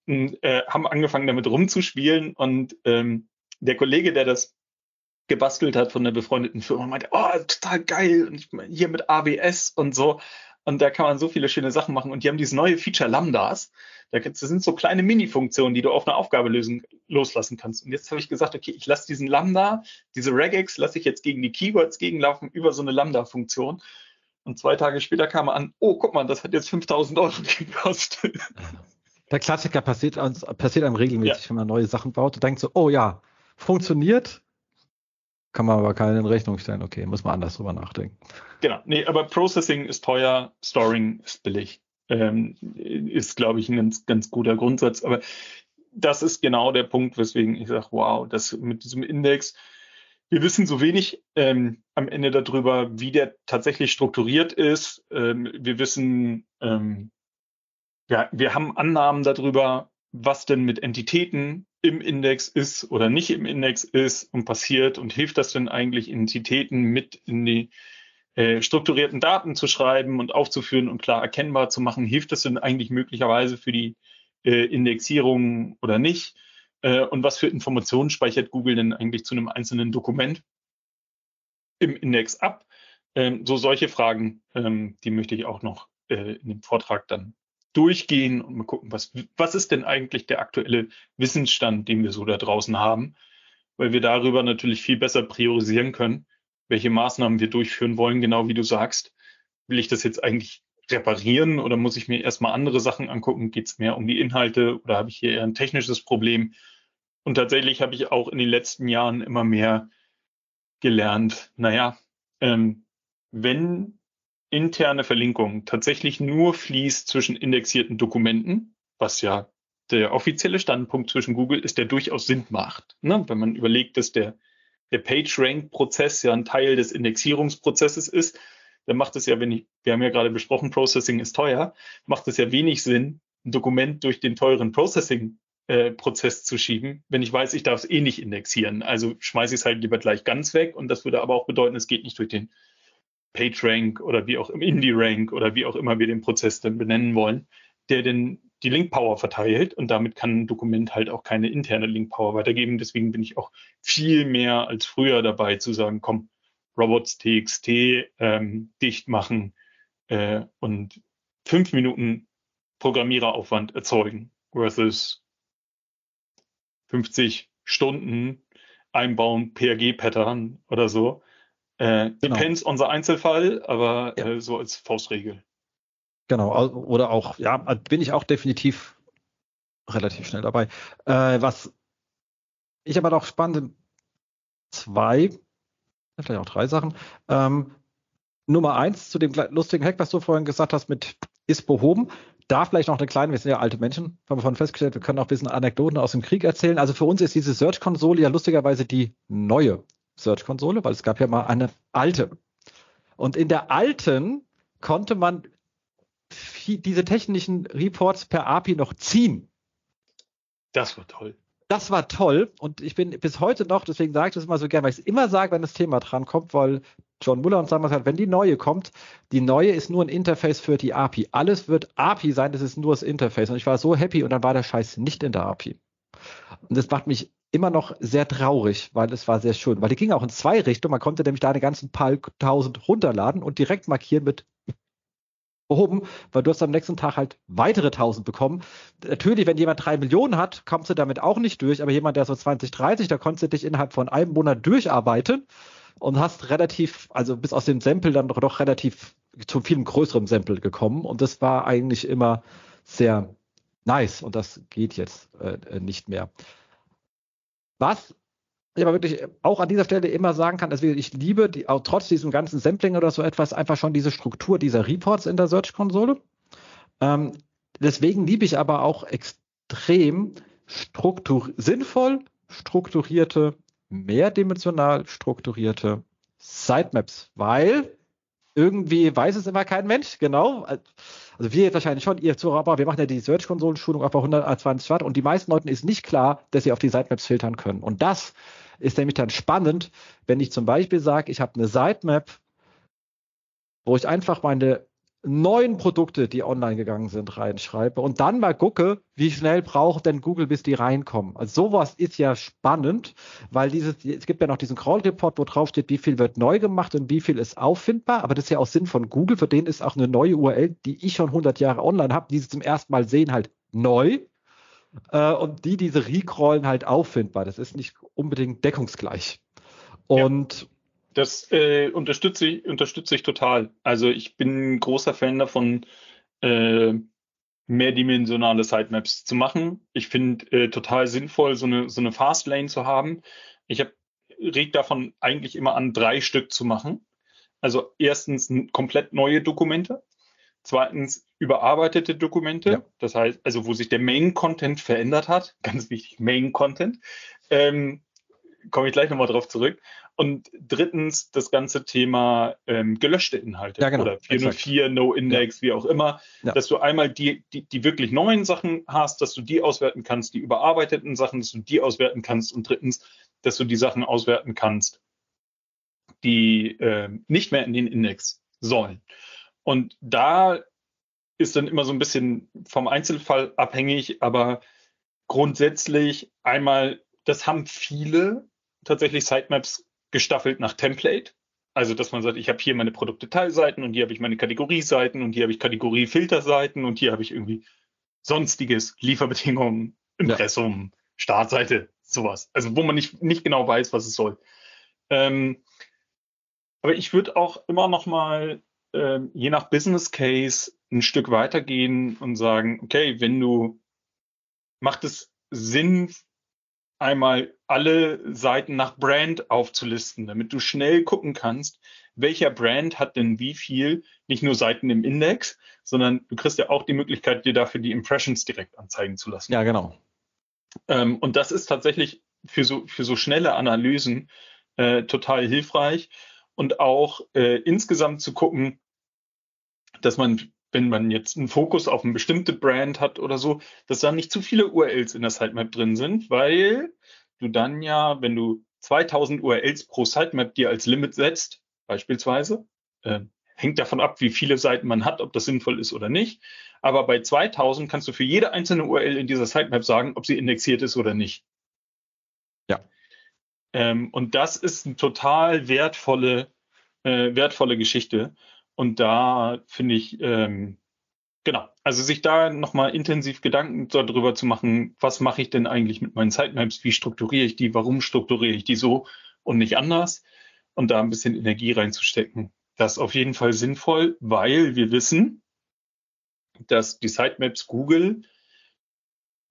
und äh, haben angefangen damit rumzuspielen und ähm, der Kollege, der das gebastelt hat von einer befreundeten Firma meinte, oh, total geil, und ich, hier mit AWS und so. Und da kann man so viele schöne Sachen machen. Und die haben dieses neue Feature Lambdas. Das sind so kleine Mini-Funktionen, die du auf eine Aufgabe lösen, loslassen kannst. Und jetzt habe ich gesagt, okay, ich lasse diesen Lambda, diese Regex, lasse ich jetzt gegen die Keywords gegenlaufen über so eine Lambda-Funktion. Und zwei Tage später kam er an, oh, guck mal, das hat jetzt 5000 Euro gekostet. Der Klassiker passiert, uns, passiert einem regelmäßig, ja. wenn man neue Sachen baut. Du denkst so, oh ja, funktioniert, kann man aber keinen in Rechnung stellen. Okay, muss man anders drüber nachdenken. Genau, nee, aber Processing ist teuer, Storing ist billig. Ähm, ist, glaube ich, ein ganz, ganz guter Grundsatz. Aber das ist genau der Punkt, weswegen ich sage, wow, das mit diesem Index, wir wissen so wenig ähm, am Ende darüber, wie der tatsächlich strukturiert ist. Ähm, wir wissen, ähm, ja, wir haben Annahmen darüber, was denn mit Entitäten im Index ist oder nicht im Index ist und passiert und hilft das denn eigentlich Entitäten mit in die äh, strukturierten Daten zu schreiben und aufzuführen und klar erkennbar zu machen, hilft das denn eigentlich möglicherweise für die äh, Indexierung oder nicht? Äh, und was für Informationen speichert Google denn eigentlich zu einem einzelnen Dokument im Index ab? Ähm, so solche Fragen, ähm, die möchte ich auch noch äh, in dem Vortrag dann durchgehen und mal gucken, was, was ist denn eigentlich der aktuelle Wissensstand, den wir so da draußen haben, weil wir darüber natürlich viel besser priorisieren können, welche Maßnahmen wir durchführen wollen, genau wie du sagst. Will ich das jetzt eigentlich reparieren oder muss ich mir erstmal andere Sachen angucken? Geht es mehr um die Inhalte oder habe ich hier eher ein technisches Problem? Und tatsächlich habe ich auch in den letzten Jahren immer mehr gelernt, naja, ähm, wenn interne Verlinkung tatsächlich nur fließt zwischen indexierten Dokumenten, was ja der offizielle Standpunkt zwischen Google ist, der durchaus Sinn macht. Ne? Wenn man überlegt, dass der, der PageRank-Prozess ja ein Teil des Indexierungsprozesses ist, dann macht es ja, wenn ich, wir haben ja gerade besprochen, Processing ist teuer, macht es ja wenig Sinn, ein Dokument durch den teuren Processing-Prozess äh, zu schieben, wenn ich weiß, ich darf es eh nicht indexieren. Also schmeiße ich es halt lieber gleich ganz weg und das würde aber auch bedeuten, es geht nicht durch den PageRank oder wie auch im Indie-Rank oder wie auch immer wir den Prozess dann benennen wollen, der denn die Link-Power verteilt und damit kann ein Dokument halt auch keine interne Link-Power weitergeben. Deswegen bin ich auch viel mehr als früher dabei zu sagen, komm, Robots.txt ähm, dicht machen äh, und fünf Minuten Programmiereraufwand erzeugen versus 50 Stunden einbauen, PRG-Pattern oder so. Äh, genau. Depends on the Einzelfall, aber ja. äh, so als Faustregel. Genau, oder auch, ja, bin ich auch definitiv relativ schnell dabei. Äh, was ich aber noch spannend, zwei, vielleicht auch drei Sachen. Ähm, Nummer eins zu dem lustigen Hack, was du vorhin gesagt hast, mit ist behoben. Da vielleicht noch eine kleine, wir sind ja alte Menschen, haben wir vorhin festgestellt, wir können auch ein bisschen Anekdoten aus dem Krieg erzählen. Also für uns ist diese Search-Konsole ja lustigerweise die neue Search-Konsole, weil es gab ja mal eine alte. Und in der alten konnte man diese technischen Reports per API noch ziehen. Das war toll. Das war toll und ich bin bis heute noch, deswegen sage ich das immer so gerne, weil ich es immer sage, wenn das Thema dran kommt, weil John Muller uns damals hat, wenn die neue kommt, die neue ist nur ein Interface für die API. Alles wird API sein, das ist nur das Interface. Und ich war so happy und dann war der Scheiß nicht in der API. Und das macht mich immer noch sehr traurig, weil es war sehr schön. Weil die ging auch in zwei Richtungen. Man konnte nämlich da eine ganzen paar tausend runterladen und direkt markieren mit behoben, weil du hast am nächsten Tag halt weitere tausend bekommen. Natürlich, wenn jemand drei Millionen hat, kommst du damit auch nicht durch, aber jemand, der so 20, 30, da konntest du dich innerhalb von einem Monat durcharbeiten und hast relativ, also bis aus dem Sample dann doch, doch relativ zu viel größerem Sample gekommen und das war eigentlich immer sehr nice und das geht jetzt äh, nicht mehr. Was ich aber wirklich auch an dieser Stelle immer sagen kann, also ich liebe die, auch trotz diesem ganzen Sampling oder so etwas einfach schon diese Struktur dieser Reports in der Search-Konsole. Ähm, deswegen liebe ich aber auch extrem struktur sinnvoll strukturierte, mehrdimensional strukturierte Sitemaps, weil irgendwie weiß es immer kein Mensch, genau. Also wir jetzt wahrscheinlich schon, ihr Zuhörer, aber wir machen ja die Search-Konsolen-Schulung auf 120 Watt und die meisten Leuten ist nicht klar, dass sie auf die Sitemaps filtern können. Und das ist nämlich dann spannend, wenn ich zum Beispiel sage, ich habe eine Sitemap, wo ich einfach meine neun Produkte, die online gegangen sind, reinschreibe und dann mal gucke, wie schnell braucht denn Google, bis die reinkommen. Also sowas ist ja spannend, weil dieses, es gibt ja noch diesen Crawl-Report, wo drauf steht, wie viel wird neu gemacht und wie viel ist auffindbar, aber das ist ja auch Sinn von Google, für den ist auch eine neue URL, die ich schon 100 Jahre online habe, die sie zum ersten Mal sehen, halt neu. Äh, und die, diese recrawlen halt auffindbar. Das ist nicht unbedingt deckungsgleich. Und ja. Das äh, unterstütze ich, unterstütze ich total. Also ich bin ein großer Fan davon, äh, mehrdimensionale Sitemaps zu machen. Ich finde äh, total sinnvoll, so eine, so eine Fastlane zu haben. Ich habe reg davon eigentlich immer an, drei Stück zu machen. Also erstens komplett neue Dokumente, zweitens überarbeitete Dokumente, ja. das heißt, also wo sich der Main-Content verändert hat, ganz wichtig, Main-Content, ähm, komme ich gleich nochmal drauf zurück. Und drittens das ganze Thema ähm, gelöschte Inhalte ja, genau, oder 404, exakt. No Index, ja. wie auch immer, ja. dass du einmal die, die, die wirklich neuen Sachen hast, dass du die auswerten kannst, die überarbeiteten Sachen, dass du die auswerten kannst und drittens, dass du die Sachen auswerten kannst, die äh, nicht mehr in den Index sollen. Und da ist dann immer so ein bisschen vom Einzelfall abhängig, aber grundsätzlich einmal, das haben viele tatsächlich Sitemaps gestaffelt nach Template. Also, dass man sagt, ich habe hier meine Produktdetailseiten und hier habe ich meine Kategorieseiten und hier habe ich Kategoriefilterseiten und hier habe ich irgendwie sonstiges, Lieferbedingungen, Impressum, ja. Startseite, sowas. Also, wo man nicht, nicht genau weiß, was es soll. Ähm, aber ich würde auch immer noch mal, äh, je nach Business Case, ein Stück weitergehen und sagen, okay, wenn du, macht es Sinn, einmal alle Seiten nach Brand aufzulisten, damit du schnell gucken kannst, welcher Brand hat denn wie viel, nicht nur Seiten im Index, sondern du kriegst ja auch die Möglichkeit, dir dafür die Impressions direkt anzeigen zu lassen. Ja, genau. Ähm, und das ist tatsächlich für so, für so schnelle Analysen äh, total hilfreich und auch äh, insgesamt zu gucken, dass man wenn man jetzt einen Fokus auf eine bestimmte Brand hat oder so, dass da nicht zu viele URLs in der Sitemap drin sind, weil du dann ja, wenn du 2000 URLs pro Sitemap dir als Limit setzt, beispielsweise, äh, hängt davon ab, wie viele Seiten man hat, ob das sinnvoll ist oder nicht. Aber bei 2000 kannst du für jede einzelne URL in dieser Sitemap sagen, ob sie indexiert ist oder nicht. Ja. Ähm, und das ist eine total wertvolle, äh, wertvolle Geschichte. Und da finde ich, ähm, genau, also sich da nochmal intensiv Gedanken darüber zu machen, was mache ich denn eigentlich mit meinen Sitemaps, wie strukturiere ich die, warum strukturiere ich die so und nicht anders? Und da ein bisschen Energie reinzustecken. Das ist auf jeden Fall sinnvoll, weil wir wissen, dass die Sitemaps Google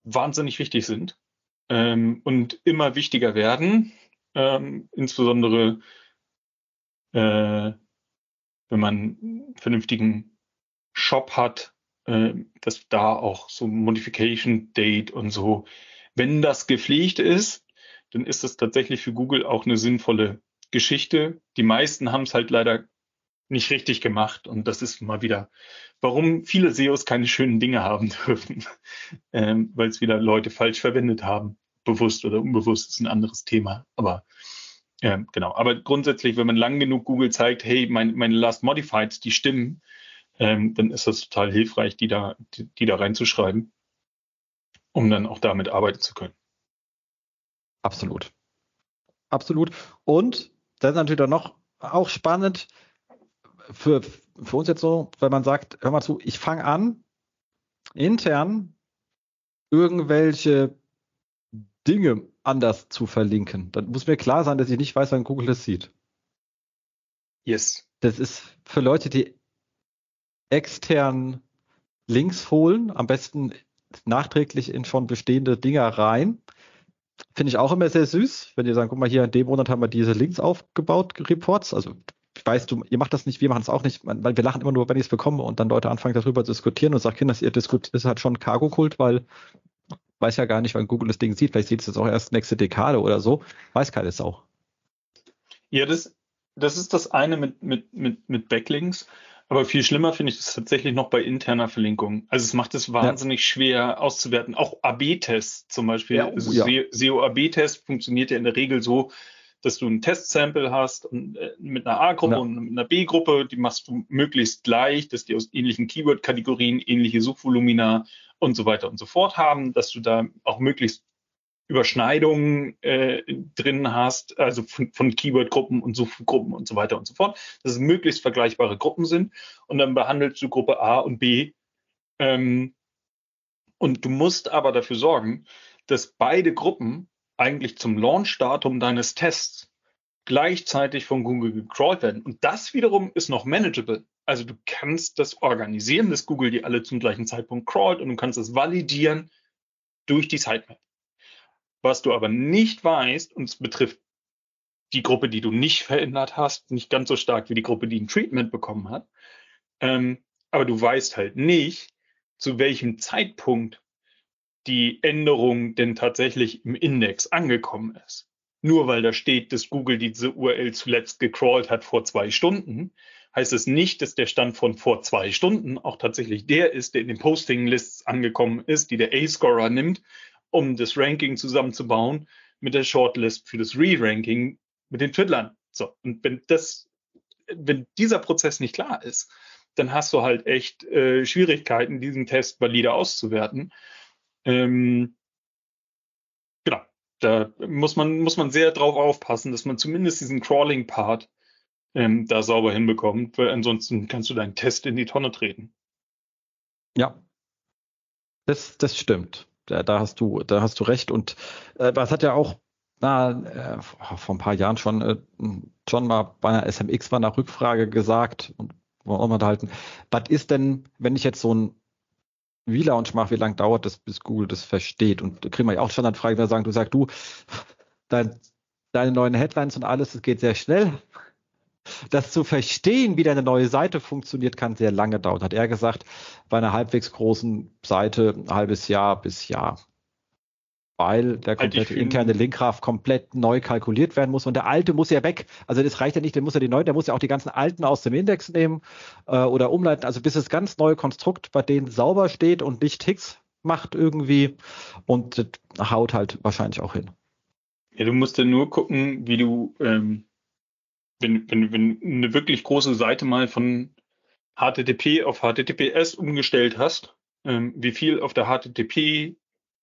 wahnsinnig wichtig sind ähm, und immer wichtiger werden, ähm, insbesondere äh, wenn man einen vernünftigen Shop hat, äh, dass da auch so Modification Date und so, wenn das gepflegt ist, dann ist das tatsächlich für Google auch eine sinnvolle Geschichte. Die meisten haben es halt leider nicht richtig gemacht und das ist mal wieder, warum viele SEOs keine schönen Dinge haben dürfen, ähm, weil es wieder Leute falsch verwendet haben, bewusst oder unbewusst ist ein anderes Thema, aber ja, genau. Aber grundsätzlich, wenn man lang genug Google zeigt, hey, mein, meine Last Modifieds, die stimmen, ähm, dann ist das total hilfreich, die da, die, die da reinzuschreiben, um dann auch damit arbeiten zu können. Absolut. Absolut. Und das ist natürlich dann noch auch spannend für, für uns jetzt so, wenn man sagt, hör mal zu, ich fange an, intern irgendwelche Dinge anders zu verlinken. Dann muss mir klar sein, dass ich nicht weiß, wann Google das sieht. Yes. Das ist für Leute, die extern Links holen, am besten nachträglich in schon bestehende Dinger rein. Finde ich auch immer sehr süß, wenn die sagen, guck mal, hier in dem Monat haben wir diese Links aufgebaut, Reports. Also weißt du, ihr macht das nicht, wir machen es auch nicht, weil wir lachen immer nur, wenn ich es bekomme und dann Leute anfangen darüber zu diskutieren und sagen, Kinder, ihr diskutiert, ist halt schon Cargo-Kult, weil weiß ja gar nicht, wann Google das Ding sieht. Vielleicht sieht es jetzt auch erst nächste Dekade oder so. Weiß keine Sau. Ja, das, das ist das eine mit, mit, mit, mit Backlinks. Aber viel schlimmer finde ich das tatsächlich noch bei interner Verlinkung. Also es macht es wahnsinnig ja. schwer auszuwerten. Auch AB-Tests zum Beispiel. Ja, oh, also ja. SEO-AB-Test funktioniert ja in der Regel so, dass du ein Testsample hast und, äh, mit einer A-Gruppe ja. und mit einer B-Gruppe, die machst du möglichst gleich, dass die aus ähnlichen Keyword-Kategorien ähnliche Suchvolumina und so weiter und so fort haben, dass du da auch möglichst Überschneidungen äh, drin hast, also von, von Keyword-Gruppen und Suchgruppen und so weiter und so fort, dass es möglichst vergleichbare Gruppen sind. Und dann behandelst du Gruppe A und B. Ähm, und du musst aber dafür sorgen, dass beide Gruppen eigentlich zum Launch-Datum deines Tests gleichzeitig von Google gecrawlt werden. Und das wiederum ist noch manageable. Also du kannst das organisieren, dass Google die alle zum gleichen Zeitpunkt crawlt und du kannst das validieren durch die Sitemap. Was du aber nicht weißt, und es betrifft die Gruppe, die du nicht verändert hast, nicht ganz so stark wie die Gruppe, die ein Treatment bekommen hat, ähm, aber du weißt halt nicht, zu welchem Zeitpunkt die Änderung denn tatsächlich im Index angekommen ist. Nur weil da steht, dass Google diese URL zuletzt gecrawlt hat vor zwei Stunden, heißt es nicht, dass der Stand von vor zwei Stunden auch tatsächlich der ist, der in den Posting-Lists angekommen ist, die der A-Scorer nimmt um das Ranking zusammenzubauen mit der Shortlist für das Re-Ranking mit den Twiddlern. So, und wenn das, wenn dieser Prozess nicht klar ist, dann hast du halt echt äh, Schwierigkeiten, diesen Test valide auszuwerten. Ähm, genau, da muss man, muss man sehr drauf aufpassen, dass man zumindest diesen Crawling-Part ähm, da sauber hinbekommt, weil ansonsten kannst du deinen Test in die Tonne treten. Ja, das, das stimmt da, da hast du, da hast du recht. Und äh, das hat ja auch na, äh, vor ein paar Jahren schon, äh, schon mal bei einer SMX bei einer Rückfrage gesagt und wollen wir unterhalten. Was ist denn, wenn ich jetzt so ein V-Launch mache, wie lange dauert das, bis Google das versteht? Und da kriegen wir ja auch Standardfragen, da sagen, du sagst, du, dein, deine neuen Headlines und alles, das geht sehr schnell das zu verstehen, wie deine neue Seite funktioniert, kann sehr lange dauern. Hat er gesagt, bei einer halbwegs großen Seite ein halbes Jahr bis Jahr. Weil der komplette interne Linkgraph komplett neu kalkuliert werden muss und der alte muss ja weg. Also das reicht ja nicht, der muss ja die neuen, der muss ja auch die ganzen alten aus dem Index nehmen äh, oder umleiten. Also bis das ganz neue Konstrukt bei denen sauber steht und nicht Ticks macht irgendwie und das haut halt wahrscheinlich auch hin. Ja, du musst ja nur gucken, wie du ähm, wenn, wenn, wenn eine wirklich große Seite mal von HTTP auf HTTPS umgestellt hast, ähm, wie viel auf der HTTP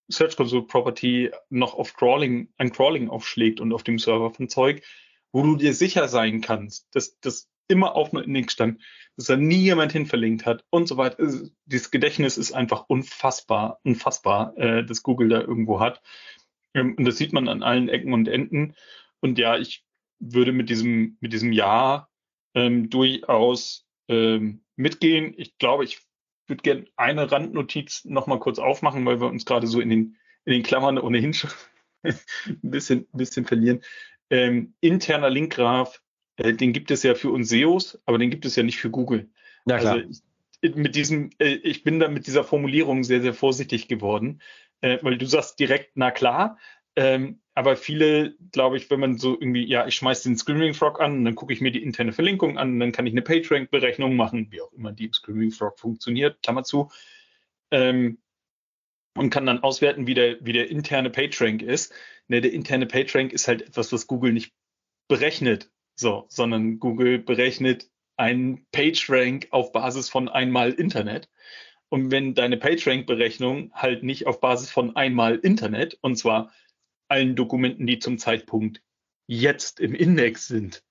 Search Console Property noch auf Crawling, ein Crawling aufschlägt und auf dem Server von Zeug, wo du dir sicher sein kannst, dass das immer auf einem Index stand, dass da nie jemand hin verlinkt hat und so weiter. Also, dieses Gedächtnis ist einfach unfassbar, unfassbar, äh, dass Google da irgendwo hat. Ähm, und das sieht man an allen Ecken und Enden. Und ja, ich würde mit diesem, mit diesem Jahr ähm, durchaus ähm, mitgehen. Ich glaube, ich würde gerne eine Randnotiz nochmal kurz aufmachen, weil wir uns gerade so in den, in den Klammern ohnehin schon ein bisschen, ein bisschen verlieren. Ähm, interner Linkgraph, äh, den gibt es ja für uns SEOs, aber den gibt es ja nicht für Google. Ja, klar. Also ich, mit diesem, äh, ich bin da mit dieser Formulierung sehr, sehr vorsichtig geworden, äh, weil du sagst direkt, na klar, ähm, aber viele, glaube ich, wenn man so irgendwie, ja, ich schmeiße den Screaming Frog an, dann gucke ich mir die interne Verlinkung an, dann kann ich eine PageRank-Berechnung machen, wie auch immer die Screaming Frog funktioniert, Klammer zu, ähm, und kann dann auswerten, wie der, wie der interne PageRank ist. Ne, der interne PageRank ist halt etwas, was Google nicht berechnet, so, sondern Google berechnet einen PageRank auf Basis von einmal Internet. Und wenn deine PageRank-Berechnung halt nicht auf Basis von einmal Internet, und zwar allen Dokumenten, die zum Zeitpunkt jetzt im Index sind,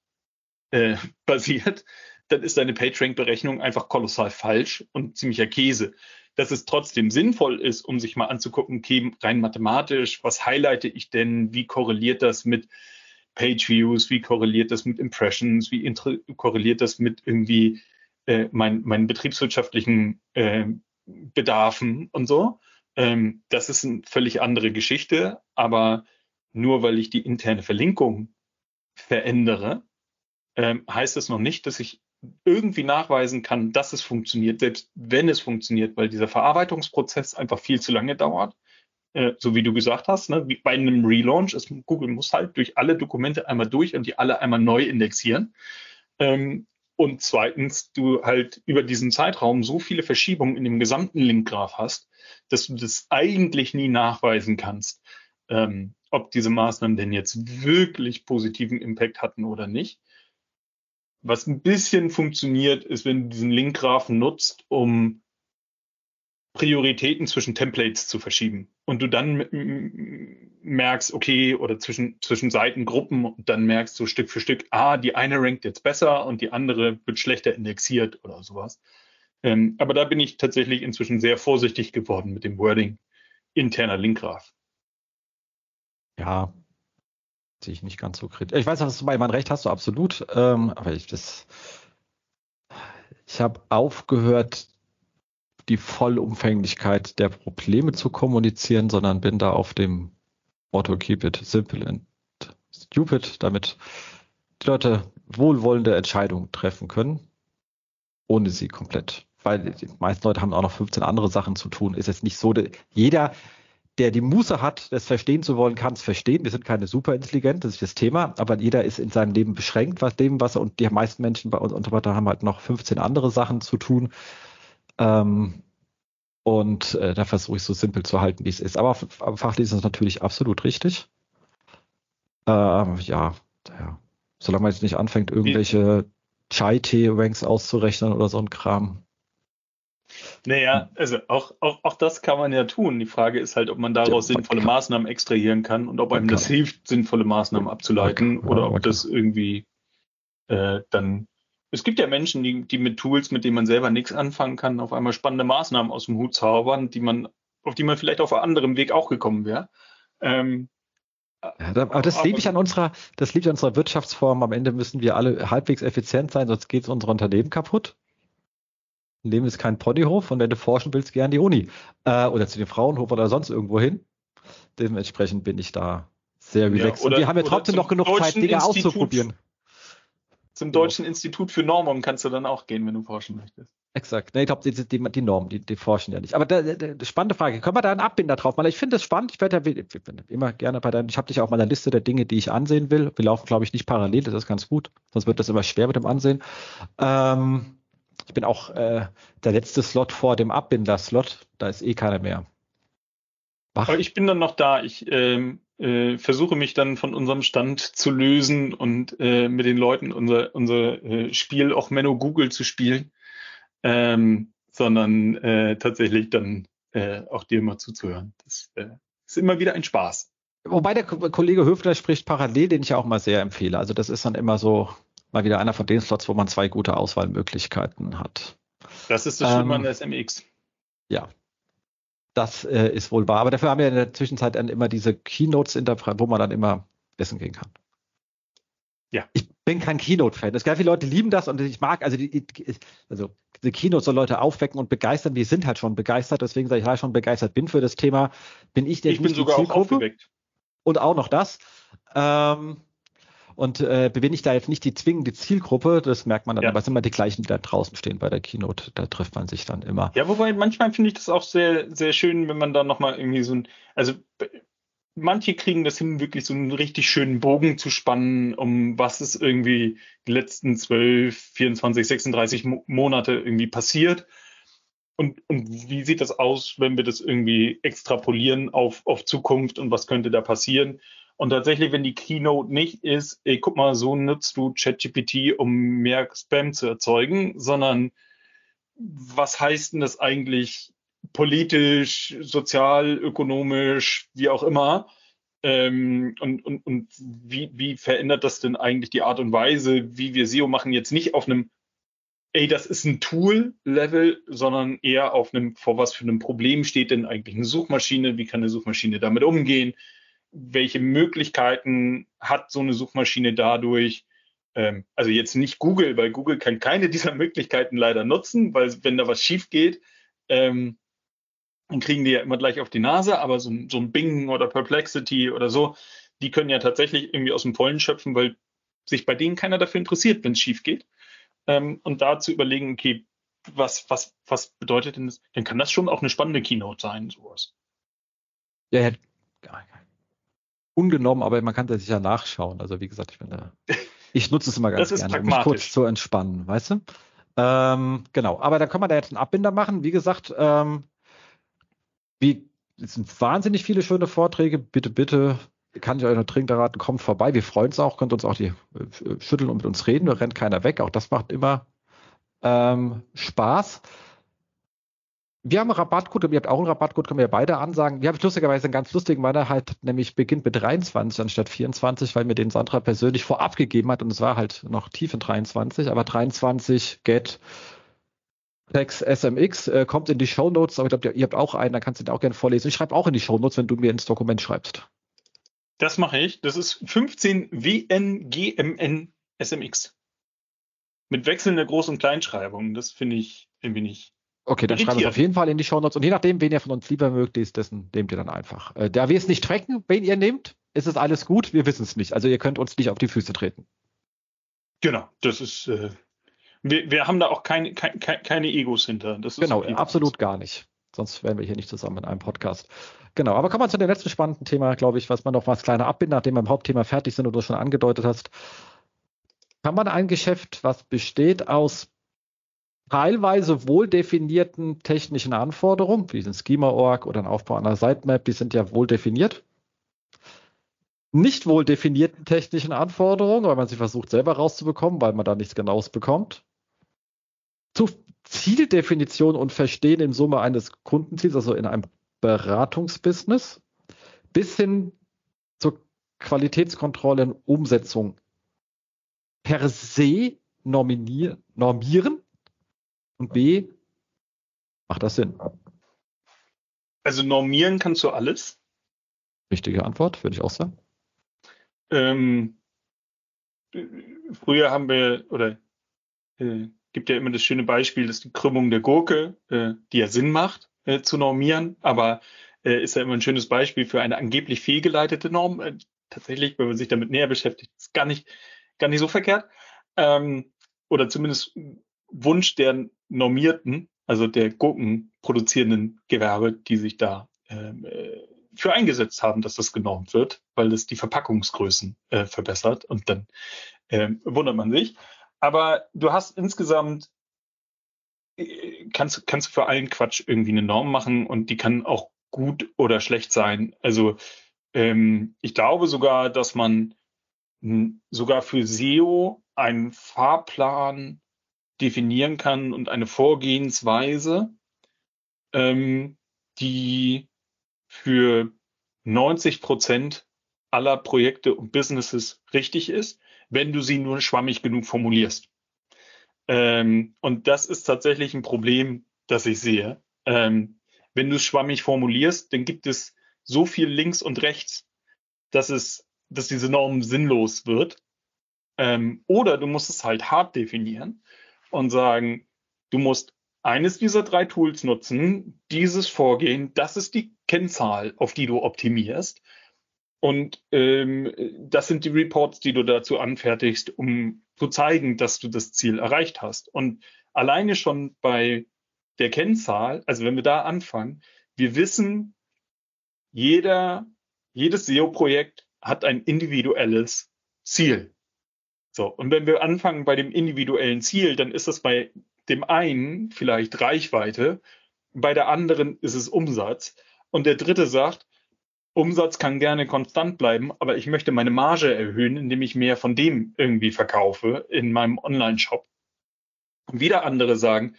äh, basiert, dann ist deine PageRank-Berechnung einfach kolossal falsch und ziemlicher Käse. Dass es trotzdem sinnvoll ist, um sich mal anzugucken, okay, rein mathematisch, was highlighte ich denn, wie korreliert das mit Page-Views, wie korreliert das mit Impressions, wie korreliert das mit irgendwie äh, mein, meinen betriebswirtschaftlichen äh, Bedarfen und so. Ähm, das ist eine völlig andere Geschichte, aber nur weil ich die interne Verlinkung verändere, ähm, heißt es noch nicht, dass ich irgendwie nachweisen kann, dass es funktioniert, selbst wenn es funktioniert, weil dieser Verarbeitungsprozess einfach viel zu lange dauert. Äh, so wie du gesagt hast, ne, wie bei einem Relaunch, ist, Google muss halt durch alle Dokumente einmal durch und die alle einmal neu indexieren. Ähm, und zweitens, du halt über diesen Zeitraum so viele Verschiebungen in dem gesamten Linkgraph hast, dass du das eigentlich nie nachweisen kannst, ähm, ob diese Maßnahmen denn jetzt wirklich positiven Impact hatten oder nicht. Was ein bisschen funktioniert, ist, wenn du diesen Linkgraphen nutzt, um Prioritäten zwischen Templates zu verschieben und du dann merkst, okay, oder zwischen, zwischen Seitengruppen und dann merkst du Stück für Stück, ah, die eine rankt jetzt besser und die andere wird schlechter indexiert oder sowas. Ähm, aber da bin ich tatsächlich inzwischen sehr vorsichtig geworden mit dem Wording interner Linkgraph. Ja, sehe ich nicht ganz so kritisch. Ich weiß, dass du bei meinem Recht hast du absolut, ähm, aber ich das, ich habe aufgehört, die Vollumfänglichkeit der Probleme zu kommunizieren, sondern bin da auf dem Motto Keep it simple and stupid, damit die Leute wohlwollende Entscheidungen treffen können, ohne sie komplett. Weil die meisten Leute haben auch noch 15 andere Sachen zu tun. Ist jetzt nicht so, jeder, der die Muße hat, das verstehen zu wollen, kann es verstehen. Wir sind keine superintelligent, das ist das Thema, aber jeder ist in seinem Leben beschränkt, was dem, was er, und die meisten Menschen bei uns weiter haben halt noch 15 andere Sachen zu tun. Ähm, und äh, da versuche ich so simpel zu halten, wie es ist. Aber, fachlich ist es natürlich absolut richtig. Äh, ja, ja, solange man jetzt nicht anfängt, irgendwelche Chai-Tee-Ranks auszurechnen oder so ein Kram. Naja, also auch, auch, auch das kann man ja tun. Die Frage ist halt, ob man daraus ja, man sinnvolle kann. Maßnahmen extrahieren kann und ob einem das hilft, sinnvolle Maßnahmen abzuleiten oder ob das irgendwie äh, dann es gibt ja Menschen, die, die mit Tools, mit denen man selber nichts anfangen kann, auf einmal spannende Maßnahmen aus dem Hut zaubern, die man, auf die man vielleicht auf einem anderen Weg auch gekommen wäre. Ähm, ja, aber das liebe ich an unserer, das liebe ich an unserer Wirtschaftsform. Am Ende müssen wir alle halbwegs effizient sein, sonst geht unser Unternehmen kaputt. Ein Leben ist kein Ponyhof und wenn du forschen willst, gern die Uni. Äh, oder zu dem Frauenhof oder sonst irgendwo hin. Dementsprechend bin ich da sehr relaxed. Ja, oder, und wir haben ja trotzdem noch genug Zeit, Dinge auszuprobieren. Zum Deutschen ja. Institut für Normung kannst du dann auch gehen, wenn du forschen möchtest. Exakt. Nee, ich glaube, die, die, die Normen, die, die forschen ja nicht. Aber da, da, spannende Frage. Können wir da einen Abbinder drauf machen? Ich finde das spannend. Ich werde ja immer gerne bei deinen, ich habe dich auch mal in der Liste der Dinge, die ich ansehen will. Wir laufen, glaube ich, nicht parallel, das ist ganz gut. Sonst wird das immer schwer mit dem Ansehen. Ähm, ich bin auch äh, der letzte Slot vor dem Abbinder-Slot. Da ist eh keiner mehr. Aber ich bin dann noch da. Ich ähm, äh, versuche mich dann von unserem Stand zu lösen und äh, mit den Leuten unser, unser äh, Spiel auch Menno Google zu spielen, ähm, sondern äh, tatsächlich dann äh, auch dir mal zuzuhören. Das äh, ist immer wieder ein Spaß. Wobei der Kollege Höfler spricht parallel, den ich auch mal sehr empfehle. Also das ist dann immer so mal wieder einer von den Slots, wo man zwei gute Auswahlmöglichkeiten hat. Das ist das Schlimme ähm, an der SMX. Ja, das äh, ist wohl wahr. Aber dafür haben wir in der Zwischenzeit dann immer diese Keynotes, wo man dann immer essen gehen kann. Ja. Ich bin kein Keynote-Fan. Es gibt viele Leute, die lieben das und ich mag, also die, also diese Keynotes soll Leute aufwecken und begeistern. Wir sind halt schon begeistert, deswegen sage ich, ja, schon begeistert bin für das Thema. Bin ich der Ich bin sogar auch aufgeweckt. Und auch noch das. Ähm, und äh, bin ich da jetzt nicht die zwingende Zielgruppe, das merkt man dann, ja. aber es sind immer die gleichen, die da draußen stehen bei der Keynote, da trifft man sich dann immer. Ja, wobei manchmal finde ich das auch sehr, sehr schön, wenn man da nochmal irgendwie so ein, also manche kriegen das hin, wirklich so einen richtig schönen Bogen zu spannen, um was ist irgendwie die letzten 12, 24, 36 Monate irgendwie passiert. Und, und wie sieht das aus, wenn wir das irgendwie extrapolieren auf, auf Zukunft und was könnte da passieren? Und tatsächlich, wenn die Keynote nicht ist, ey, guck mal, so nutzt du ChatGPT, um mehr Spam zu erzeugen, sondern was heißt denn das eigentlich politisch, sozial, ökonomisch, wie auch immer? Ähm, und und, und wie, wie verändert das denn eigentlich die Art und Weise, wie wir SEO machen, jetzt nicht auf einem, ey, das ist ein Tool-Level, sondern eher auf einem, vor was für einem Problem steht denn eigentlich eine Suchmaschine, wie kann eine Suchmaschine damit umgehen? Welche Möglichkeiten hat so eine Suchmaschine dadurch, ähm, also jetzt nicht Google, weil Google kann keine dieser Möglichkeiten leider nutzen, weil wenn da was schief geht, ähm, dann kriegen die ja immer gleich auf die Nase, aber so, so ein Bing oder Perplexity oder so, die können ja tatsächlich irgendwie aus dem Pollen schöpfen, weil sich bei denen keiner dafür interessiert, wenn es schief geht. Ähm, und da zu überlegen, okay, was, was, was bedeutet denn das? Dann kann das schon auch eine spannende Keynote sein, sowas. Ja, ja, ungenommen, aber man kann das sicher nachschauen. Also wie gesagt, ich bin da, ich nutze es immer ganz gerne, um mich kurz zu entspannen, weißt du? Ähm, genau, aber dann kann man da jetzt einen Abbinder machen. Wie gesagt, ähm, wie, es sind wahnsinnig viele schöne Vorträge. Bitte, bitte kann ich euch noch dringend raten, kommt vorbei. Wir freuen uns auch, könnt uns auch die äh, schütteln und mit uns reden. Da rennt keiner weg. Auch das macht immer ähm, Spaß. Wir haben einen Rabattcode, ihr habt auch einen Rabattcode, können wir beide ansagen. Wir haben lustigerweise einen ganz lustigen, weil er halt nämlich beginnt mit 23 anstatt 24, weil mir den Sandra persönlich vorab gegeben hat und es war halt noch tief in 23, aber 23 Get Text SMX äh, kommt in die Show Notes, aber ich glaube, ihr habt auch einen, da kannst du den auch gerne vorlesen. Ich schreibe auch in die Show Notes, wenn du mir ins Dokument schreibst. Das mache ich. Das ist 15 WNGMN SMX. Mit wechselnder Groß- und Kleinschreibung. Das finde ich irgendwie nicht Okay, dann schreiben wir es auf jeden Fall in die Show Notes. Und je nachdem, wen ihr von uns lieber mögt, ist dessen nehmt ihr dann einfach. Äh, da wir es nicht tracken, wen ihr nehmt, ist es alles gut. Wir wissen es nicht. Also ihr könnt uns nicht auf die Füße treten. Genau, das ist. Äh, wir, wir haben da auch keine, keine, keine Egos hinter. genau, absolut gar nicht. Sonst wären wir hier nicht zusammen in einem Podcast. Genau, aber kommen wir zu dem letzten spannenden Thema, glaube ich, was man noch was kleiner abbinden, nachdem wir im Hauptthema fertig sind und du schon angedeutet hast. Kann man ein Geschäft, was besteht aus teilweise wohl definierten technischen Anforderungen, wie ein Schema-Org oder ein Aufbau einer Sitemap, die sind ja wohl definiert. Nicht wohl definierten technischen Anforderungen, weil man sie versucht selber rauszubekommen, weil man da nichts Genaues bekommt. Zu Zieldefinition und Verstehen im Summe eines Kundenziels, also in einem Beratungsbusiness, bis hin zur Qualitätskontrolle und Umsetzung per se normieren und B, macht das Sinn? Also normieren kannst du alles. Richtige Antwort, würde ich auch sagen. Ähm, früher haben wir, oder äh, gibt ja immer das schöne Beispiel, dass die Krümmung der Gurke, äh, die ja Sinn macht, äh, zu normieren, aber äh, ist ja immer ein schönes Beispiel für eine angeblich fehlgeleitete Norm. Äh, tatsächlich, wenn man sich damit näher beschäftigt, ist gar nicht, gar nicht so verkehrt. Ähm, oder zumindest Wunsch der Normierten, also der Gurken produzierenden Gewerbe, die sich da ähm, äh, für eingesetzt haben, dass das genormt wird, weil es die Verpackungsgrößen äh, verbessert und dann äh, wundert man sich. Aber du hast insgesamt äh, kannst kannst du für allen Quatsch irgendwie eine Norm machen und die kann auch gut oder schlecht sein. Also ähm, ich glaube sogar, dass man sogar für SEO einen Fahrplan definieren kann und eine Vorgehensweise, ähm, die für 90 Prozent aller Projekte und Businesses richtig ist, wenn du sie nur schwammig genug formulierst. Ähm, und das ist tatsächlich ein Problem, das ich sehe. Ähm, wenn du es schwammig formulierst, dann gibt es so viel links und rechts, dass es, dass diese Norm sinnlos wird. Ähm, oder du musst es halt hart definieren und sagen, du musst eines dieser drei Tools nutzen, dieses Vorgehen, das ist die Kennzahl, auf die du optimierst. Und ähm, das sind die Reports, die du dazu anfertigst, um zu zeigen, dass du das Ziel erreicht hast. Und alleine schon bei der Kennzahl, also wenn wir da anfangen, wir wissen, jeder, jedes SEO-Projekt hat ein individuelles Ziel. So, und wenn wir anfangen bei dem individuellen Ziel, dann ist das bei dem einen vielleicht Reichweite, bei der anderen ist es Umsatz und der dritte sagt, Umsatz kann gerne konstant bleiben, aber ich möchte meine Marge erhöhen, indem ich mehr von dem irgendwie verkaufe in meinem Online-Shop. Und wieder andere sagen,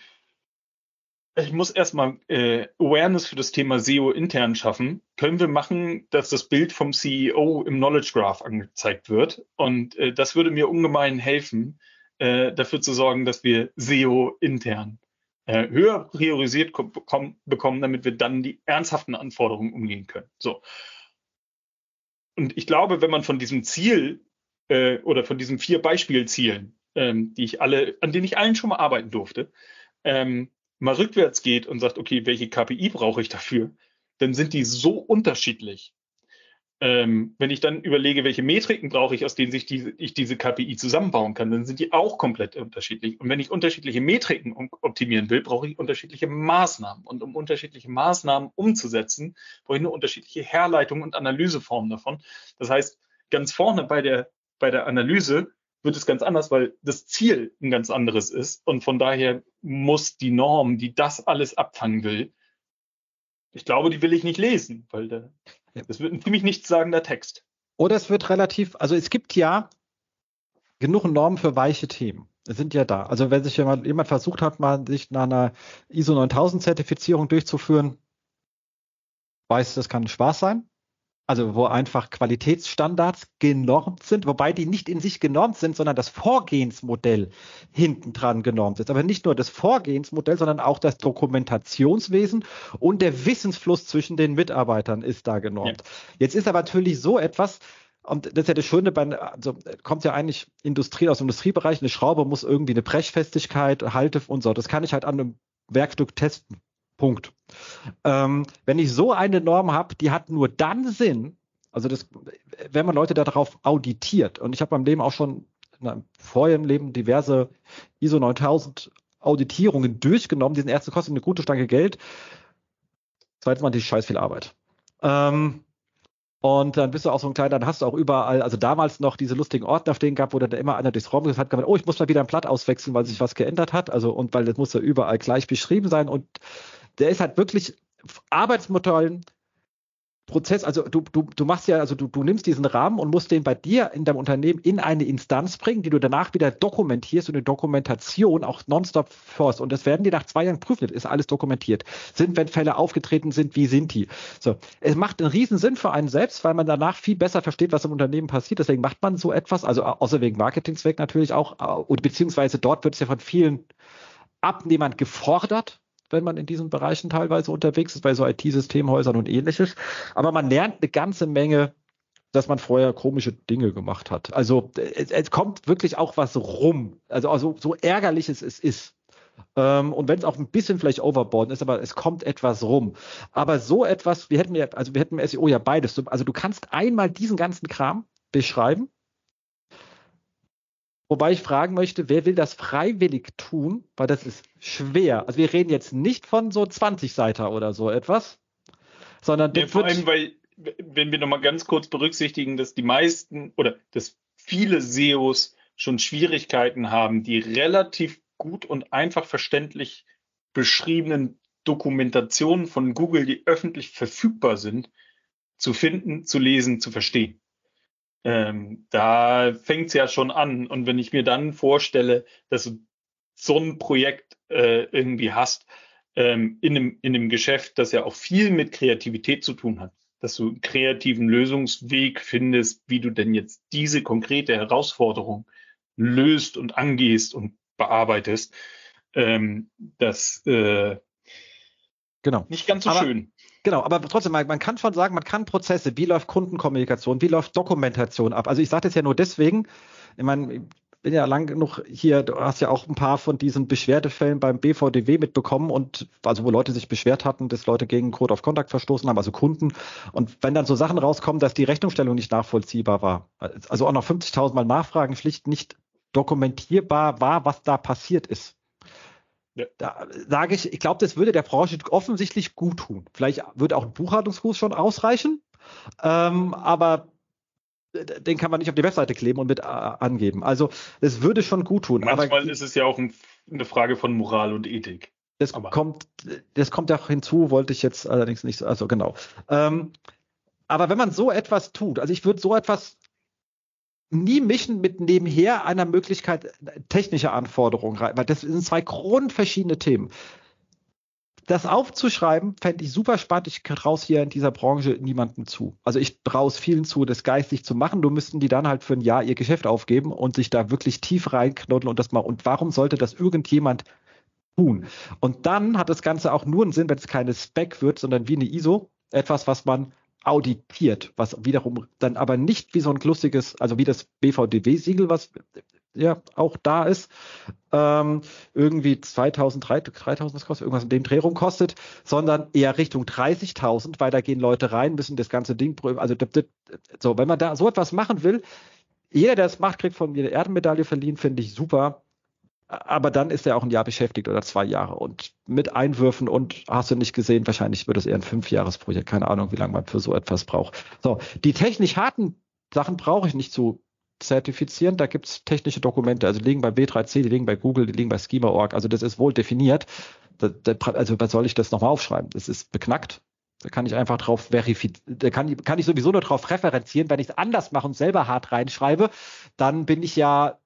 ich muss erstmal äh, Awareness für das Thema SEO intern schaffen. Können wir machen, dass das Bild vom CEO im Knowledge Graph angezeigt wird? Und äh, das würde mir ungemein helfen, äh, dafür zu sorgen, dass wir SEO intern äh, höher priorisiert bekommen, damit wir dann die ernsthaften Anforderungen umgehen können. So. Und ich glaube, wenn man von diesem Ziel äh, oder von diesen vier Beispielzielen, ähm, die ich alle, an denen ich allen schon mal arbeiten durfte, ähm, mal rückwärts geht und sagt, okay, welche KPI brauche ich dafür, dann sind die so unterschiedlich. Ähm, wenn ich dann überlege, welche Metriken brauche ich, aus denen sich diese, ich diese KPI zusammenbauen kann, dann sind die auch komplett unterschiedlich. Und wenn ich unterschiedliche Metriken optimieren will, brauche ich unterschiedliche Maßnahmen. Und um unterschiedliche Maßnahmen umzusetzen, brauche ich eine unterschiedliche Herleitung und Analyseform davon. Das heißt, ganz vorne bei der, bei der Analyse wird es ganz anders, weil das Ziel ein ganz anderes ist. Und von daher muss die Norm, die das alles abfangen will, ich glaube, die will ich nicht lesen, weil da, das wird ein ziemlich nichtssagender Text. Oder es wird relativ, also es gibt ja genug Normen für weiche Themen. Es sind ja da. Also wenn sich jemand, jemand versucht hat, mal sich nach einer ISO 9000 Zertifizierung durchzuführen, weiß, das kann Spaß sein also wo einfach Qualitätsstandards genormt sind, wobei die nicht in sich genormt sind, sondern das Vorgehensmodell hinten dran genormt ist. Aber nicht nur das Vorgehensmodell, sondern auch das Dokumentationswesen und der Wissensfluss zwischen den Mitarbeitern ist da genormt. Ja. Jetzt ist aber natürlich so etwas, und das ist ja das Schöne, bei, also kommt ja eigentlich Industrie aus dem Industriebereich, eine Schraube muss irgendwie eine Brechfestigkeit, Halte und so. Das kann ich halt an einem Werkstück testen. Punkt. Ähm, wenn ich so eine Norm habe, die hat nur dann Sinn, also das, wenn man Leute darauf auditiert, und ich habe beim Leben auch schon na, vorher im Leben diverse ISO 9000 Auditierungen durchgenommen, diesen ersten kosten eine gute Stange Geld. Zweitens mal die scheiß viel Arbeit. Ähm, und dann bist du auch so ein kleiner, dann hast du auch überall, also damals noch diese lustigen Ordner stehen gehabt, wo dann immer einer durchs Raum gesagt hat, oh, ich muss mal wieder ein Blatt auswechseln, weil sich was geändert hat. Also, und weil das muss ja überall gleich beschrieben sein. Und der ist halt wirklich Arbeitsmodellen, Prozess, also du, du, du machst ja, also du, du nimmst diesen Rahmen und musst den bei dir in deinem Unternehmen in eine Instanz bringen, die du danach wieder dokumentierst und eine Dokumentation auch nonstop forst. Und das werden die nach zwei Jahren prüfen, ist alles dokumentiert. Sind, wenn Fälle aufgetreten sind, wie sind die? So. Es macht einen riesen Sinn für einen selbst, weil man danach viel besser versteht, was im Unternehmen passiert. Deswegen macht man so etwas, also außer wegen Marketingzweck natürlich auch, beziehungsweise dort wird es ja von vielen Abnehmern gefordert, wenn man in diesen Bereichen teilweise unterwegs ist, bei so IT-Systemhäusern und ähnliches. Aber man lernt eine ganze Menge, dass man vorher komische Dinge gemacht hat. Also es, es kommt wirklich auch was rum. Also, also so ärgerlich es, es ist. Ähm, und wenn es auch ein bisschen vielleicht overboard ist, aber es kommt etwas rum. Aber so etwas, wir hätten ja, also wir hätten im SEO ja beides. Also du kannst einmal diesen ganzen Kram beschreiben Wobei ich fragen möchte, wer will das freiwillig tun? Weil das ist schwer. Also wir reden jetzt nicht von so 20 Seiter oder so etwas, sondern ja, vor allem, weil wenn wir nochmal ganz kurz berücksichtigen, dass die meisten oder dass viele SEOs schon Schwierigkeiten haben, die relativ gut und einfach verständlich beschriebenen Dokumentationen von Google, die öffentlich verfügbar sind, zu finden, zu lesen, zu verstehen. Ähm, da fängt es ja schon an. Und wenn ich mir dann vorstelle, dass du so ein Projekt äh, irgendwie hast, ähm, in, einem, in einem Geschäft, das ja auch viel mit Kreativität zu tun hat, dass du einen kreativen Lösungsweg findest, wie du denn jetzt diese konkrete Herausforderung löst und angehst und bearbeitest, ähm, das äh, genau. nicht ganz so Aber schön. Genau, aber trotzdem, man, kann schon sagen, man kann Prozesse, wie läuft Kundenkommunikation, wie läuft Dokumentation ab. Also ich sage das ja nur deswegen, ich meine, bin ja lang genug hier, du hast ja auch ein paar von diesen Beschwerdefällen beim BVDW mitbekommen und also wo Leute sich beschwert hatten, dass Leute gegen Code of Conduct verstoßen haben, also Kunden. Und wenn dann so Sachen rauskommen, dass die Rechnungsstellung nicht nachvollziehbar war, also auch noch 50.000 Mal Nachfragen schlicht nicht dokumentierbar war, was da passiert ist ja. Da sage ich, ich glaube, das würde der Branche offensichtlich gut tun. Vielleicht würde auch ein Buchhaltungskurs schon ausreichen, ähm, aber den kann man nicht auf die Webseite kleben und mit äh, angeben. Also das würde schon gut tun. Manchmal aber, ist es ja auch ein, eine Frage von Moral und Ethik. Das aber. kommt, das kommt auch hinzu, wollte ich jetzt allerdings nicht, also genau. Ähm, aber wenn man so etwas tut, also ich würde so etwas nie mischen mit nebenher einer Möglichkeit technischer Anforderungen rein, weil das sind zwei grundverschiedene Themen. Das aufzuschreiben, fände ich super spannend. Ich traue hier in dieser Branche niemandem zu. Also ich traue es vielen zu, das geistig zu machen. Du müssten die dann halt für ein Jahr ihr Geschäft aufgeben und sich da wirklich tief reinknuddeln und das mal. Und warum sollte das irgendjemand tun? Und dann hat das Ganze auch nur einen Sinn, wenn es keine Spec wird, sondern wie eine ISO. Etwas, was man auditiert, was wiederum dann aber nicht wie so ein lustiges, also wie das BVDW-Siegel, was ja auch da ist, ähm, irgendwie 2000, 3000, was kostet, irgendwas in dem Dreh rum kostet, sondern eher Richtung 30.000, weil da gehen Leute rein, müssen das ganze Ding prüfen. Also so, wenn man da so etwas machen will, jeder, der es macht, kriegt von mir eine Erdenmedaille verliehen, finde ich super aber dann ist er auch ein Jahr beschäftigt oder zwei Jahre und mit Einwürfen und hast du nicht gesehen, wahrscheinlich wird es eher ein Fünfjahresprojekt, keine Ahnung, wie lange man für so etwas braucht. So, die technisch harten Sachen brauche ich nicht zu zertifizieren, da gibt es technische Dokumente, also die liegen bei W3C, die liegen bei Google, die liegen bei Schema.org, also das ist wohl definiert. also was soll ich das nochmal aufschreiben? Das ist beknackt. Da kann ich einfach drauf verifizieren, kann, kann ich sowieso nur drauf referenzieren. Wenn ich es anders mache und selber hart reinschreibe, dann bin ich ja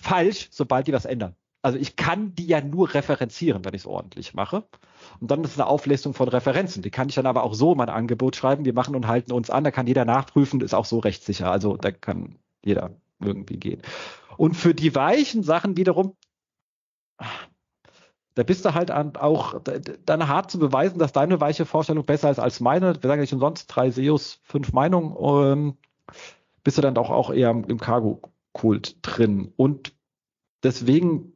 falsch, sobald die was ändern. Also ich kann die ja nur referenzieren, wenn ich es ordentlich mache. Und dann ist es eine Auflistung von Referenzen. Die kann ich dann aber auch so in mein Angebot schreiben. Wir machen und halten uns an. Da kann jeder nachprüfen. Ist auch so rechtssicher. Also da kann jeder irgendwie gehen. Und für die weichen Sachen wiederum, da bist du halt auch dann hart zu beweisen, dass deine weiche Vorstellung besser ist als meine. Wir sagen nicht umsonst drei SEOs, fünf Meinungen. Ähm, bist du dann auch, auch eher im Cargo-Kult drin. Und deswegen,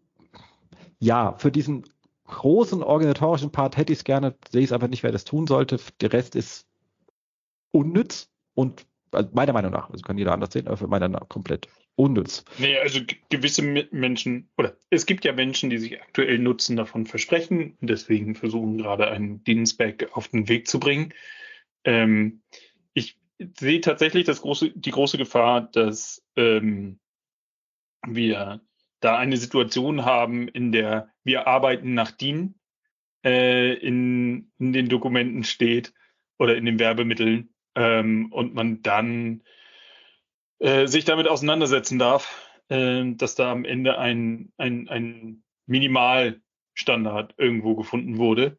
ja, für diesen großen organisatorischen Part hätte ich es gerne, sehe ich es aber nicht, wer das tun sollte. Der Rest ist unnütz und also meiner Meinung nach, also kann jeder anders sehen, aber für meiner Meinung nach komplett unnütz. Nee, also gewisse Menschen, oder es gibt ja Menschen, die sich aktuell Nutzen davon versprechen und deswegen versuchen gerade einen Dienstback auf den Weg zu bringen. Ähm, ich sehe tatsächlich das große, die große Gefahr, dass ähm, wir da eine Situation haben, in der wir arbeiten nach DIN äh, in, in den Dokumenten steht oder in den Werbemitteln ähm, und man dann äh, sich damit auseinandersetzen darf, äh, dass da am Ende ein, ein, ein Minimalstandard irgendwo gefunden wurde,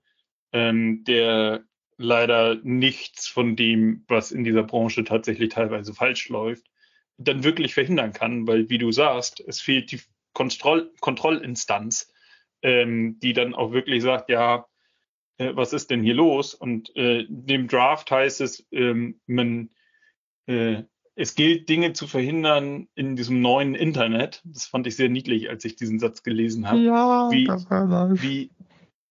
ähm, der leider nichts von dem, was in dieser Branche tatsächlich teilweise falsch läuft, dann wirklich verhindern kann, weil, wie du sagst, es fehlt die Kontroll Kontrollinstanz, ähm, die dann auch wirklich sagt, ja, äh, was ist denn hier los? Und äh, dem Draft heißt es, ähm, man, äh, es gilt, Dinge zu verhindern in diesem neuen Internet. Das fand ich sehr niedlich, als ich diesen Satz gelesen habe. Ja, wie, wie,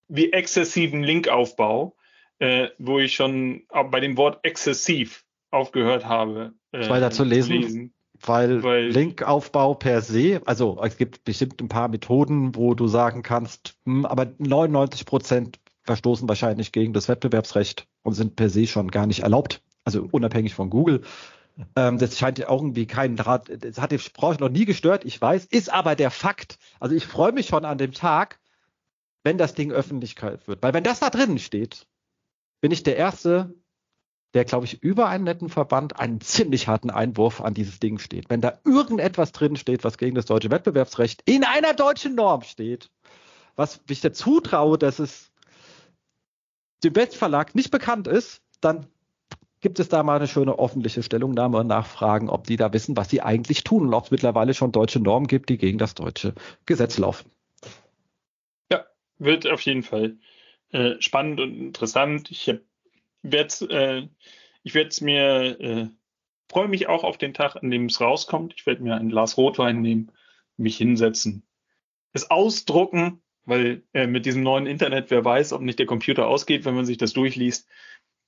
wie exzessiven Linkaufbau, äh, wo ich schon bei dem Wort exzessiv aufgehört habe. Äh, weiter zu lesen. Lesen. Weil, weil, Linkaufbau per se, also es gibt bestimmt ein paar Methoden, wo du sagen kannst, hm, aber 99 Prozent verstoßen wahrscheinlich gegen das Wettbewerbsrecht und sind per se schon gar nicht erlaubt. Also unabhängig von Google. Ähm, das scheint ja irgendwie keinen Draht, das hat die Branche noch nie gestört, ich weiß, ist aber der Fakt. Also ich freue mich schon an dem Tag, wenn das Ding Öffentlichkeit wird. Weil wenn das da drinnen steht, bin ich der Erste, der, glaube ich, über einen netten Verband einen ziemlich harten Einwurf an dieses Ding steht. Wenn da irgendetwas drin steht, was gegen das deutsche Wettbewerbsrecht in einer deutschen Norm steht, was ich dazu traue, dass es dem Westverlag nicht bekannt ist, dann gibt es da mal eine schöne öffentliche Stellungnahme und nachfragen, ob die da wissen, was sie eigentlich tun und ob es mittlerweile schon deutsche Normen gibt, die gegen das deutsche Gesetz laufen. Ja, wird auf jeden Fall äh, spannend und interessant. Ich werde äh, ich werde es mir äh, freue mich auch auf den Tag, an dem es rauskommt. Ich werde mir ein Glas Rotwein nehmen, mich hinsetzen, es ausdrucken weil äh, mit diesem neuen Internet, wer weiß, ob nicht der Computer ausgeht, wenn man sich das durchliest.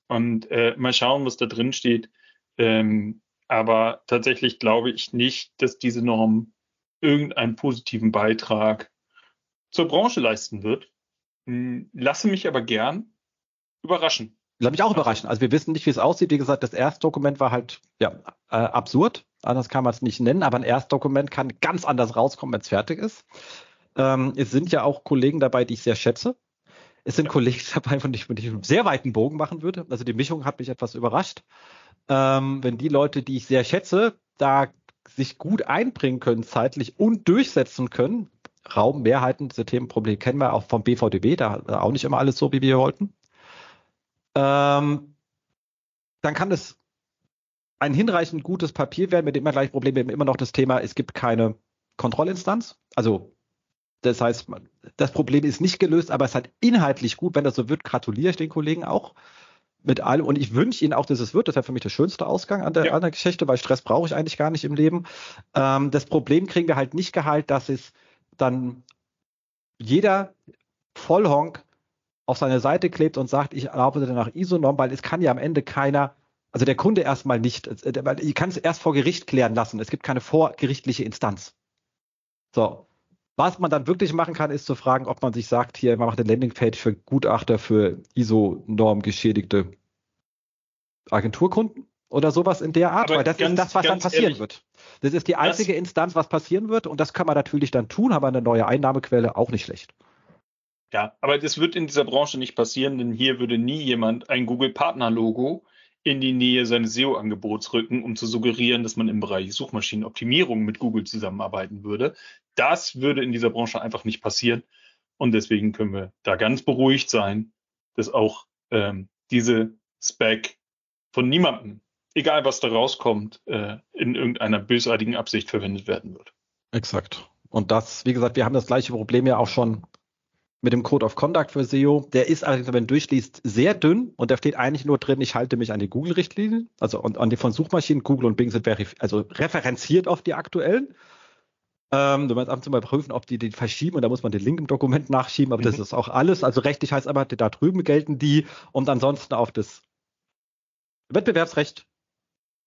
Und äh, mal schauen, was da drin steht. Ähm, aber tatsächlich glaube ich nicht, dass diese Norm irgendeinen positiven Beitrag zur Branche leisten wird. Hm, lasse mich aber gern überraschen. Lass mich auch überraschen. Also wir wissen nicht, wie es aussieht. Wie gesagt, das Erstdokument war halt ja äh, absurd. Anders kann man es nicht nennen, aber ein Erstdokument kann ganz anders rauskommen, wenn es fertig ist. Ähm, es sind ja auch Kollegen dabei, die ich sehr schätze. Es sind Kollegen dabei, von denen ich einen sehr weiten Bogen machen würde. Also die Mischung hat mich etwas überrascht. Ähm, wenn die Leute, die ich sehr schätze, da sich gut einbringen können zeitlich und durchsetzen können, Raum, Mehrheiten, diese Themenprobleme kennen wir auch vom BVDW, da, da auch nicht immer alles so, wie wir wollten. Ähm, dann kann es ein hinreichend gutes Papier werden, mit dem wir gleich Probleme haben. Immer noch das Thema, es gibt keine Kontrollinstanz. Also das heißt, das Problem ist nicht gelöst, aber es hat inhaltlich gut. Wenn das so wird, gratuliere ich den Kollegen auch mit allem. Und ich wünsche ihnen auch, dass es wird. Das wäre für mich der schönste Ausgang an der, ja. an der Geschichte, weil Stress brauche ich eigentlich gar nicht im Leben. Ähm, das Problem kriegen wir halt nicht geheilt, dass es dann jeder Vollhonk auf seine Seite klebt und sagt, ich arbeite nach ISO-Norm, weil es kann ja am Ende keiner, also der Kunde erstmal nicht, weil ich kann es erst vor Gericht klären lassen. Es gibt keine vorgerichtliche Instanz. So. Was man dann wirklich machen kann, ist zu fragen, ob man sich sagt, hier, man macht eine Landingpage für Gutachter für ISO-Norm geschädigte Agenturkunden oder sowas in der Art, Aber weil das ganz, ist das, was dann passieren ehrlich, wird. Das ist die einzige Instanz, was passieren wird und das kann man natürlich dann tun, aber eine neue Einnahmequelle auch nicht schlecht. Ja, aber das wird in dieser Branche nicht passieren, denn hier würde nie jemand ein Google-Partner-Logo in die Nähe seines SEO-Angebots rücken, um zu suggerieren, dass man im Bereich Suchmaschinenoptimierung mit Google zusammenarbeiten würde. Das würde in dieser Branche einfach nicht passieren. Und deswegen können wir da ganz beruhigt sein, dass auch ähm, diese Spec von niemandem, egal was da rauskommt, äh, in irgendeiner bösartigen Absicht verwendet werden wird. Exakt. Und das, wie gesagt, wir haben das gleiche Problem ja auch schon mit dem Code of Conduct für SEO. Der ist allerdings, wenn man durchliest, sehr dünn und da steht eigentlich nur drin, ich halte mich an die Google-Richtlinien, also an, an die von Suchmaschinen. Google und Bing sind also referenziert auf die aktuellen. Ähm, du meinst ab und zu mal prüfen, ob die die verschieben und da muss man den Link im Dokument nachschieben, aber mhm. das ist auch alles. Also rechtlich heißt aber, da drüben gelten die und ansonsten auf das Wettbewerbsrecht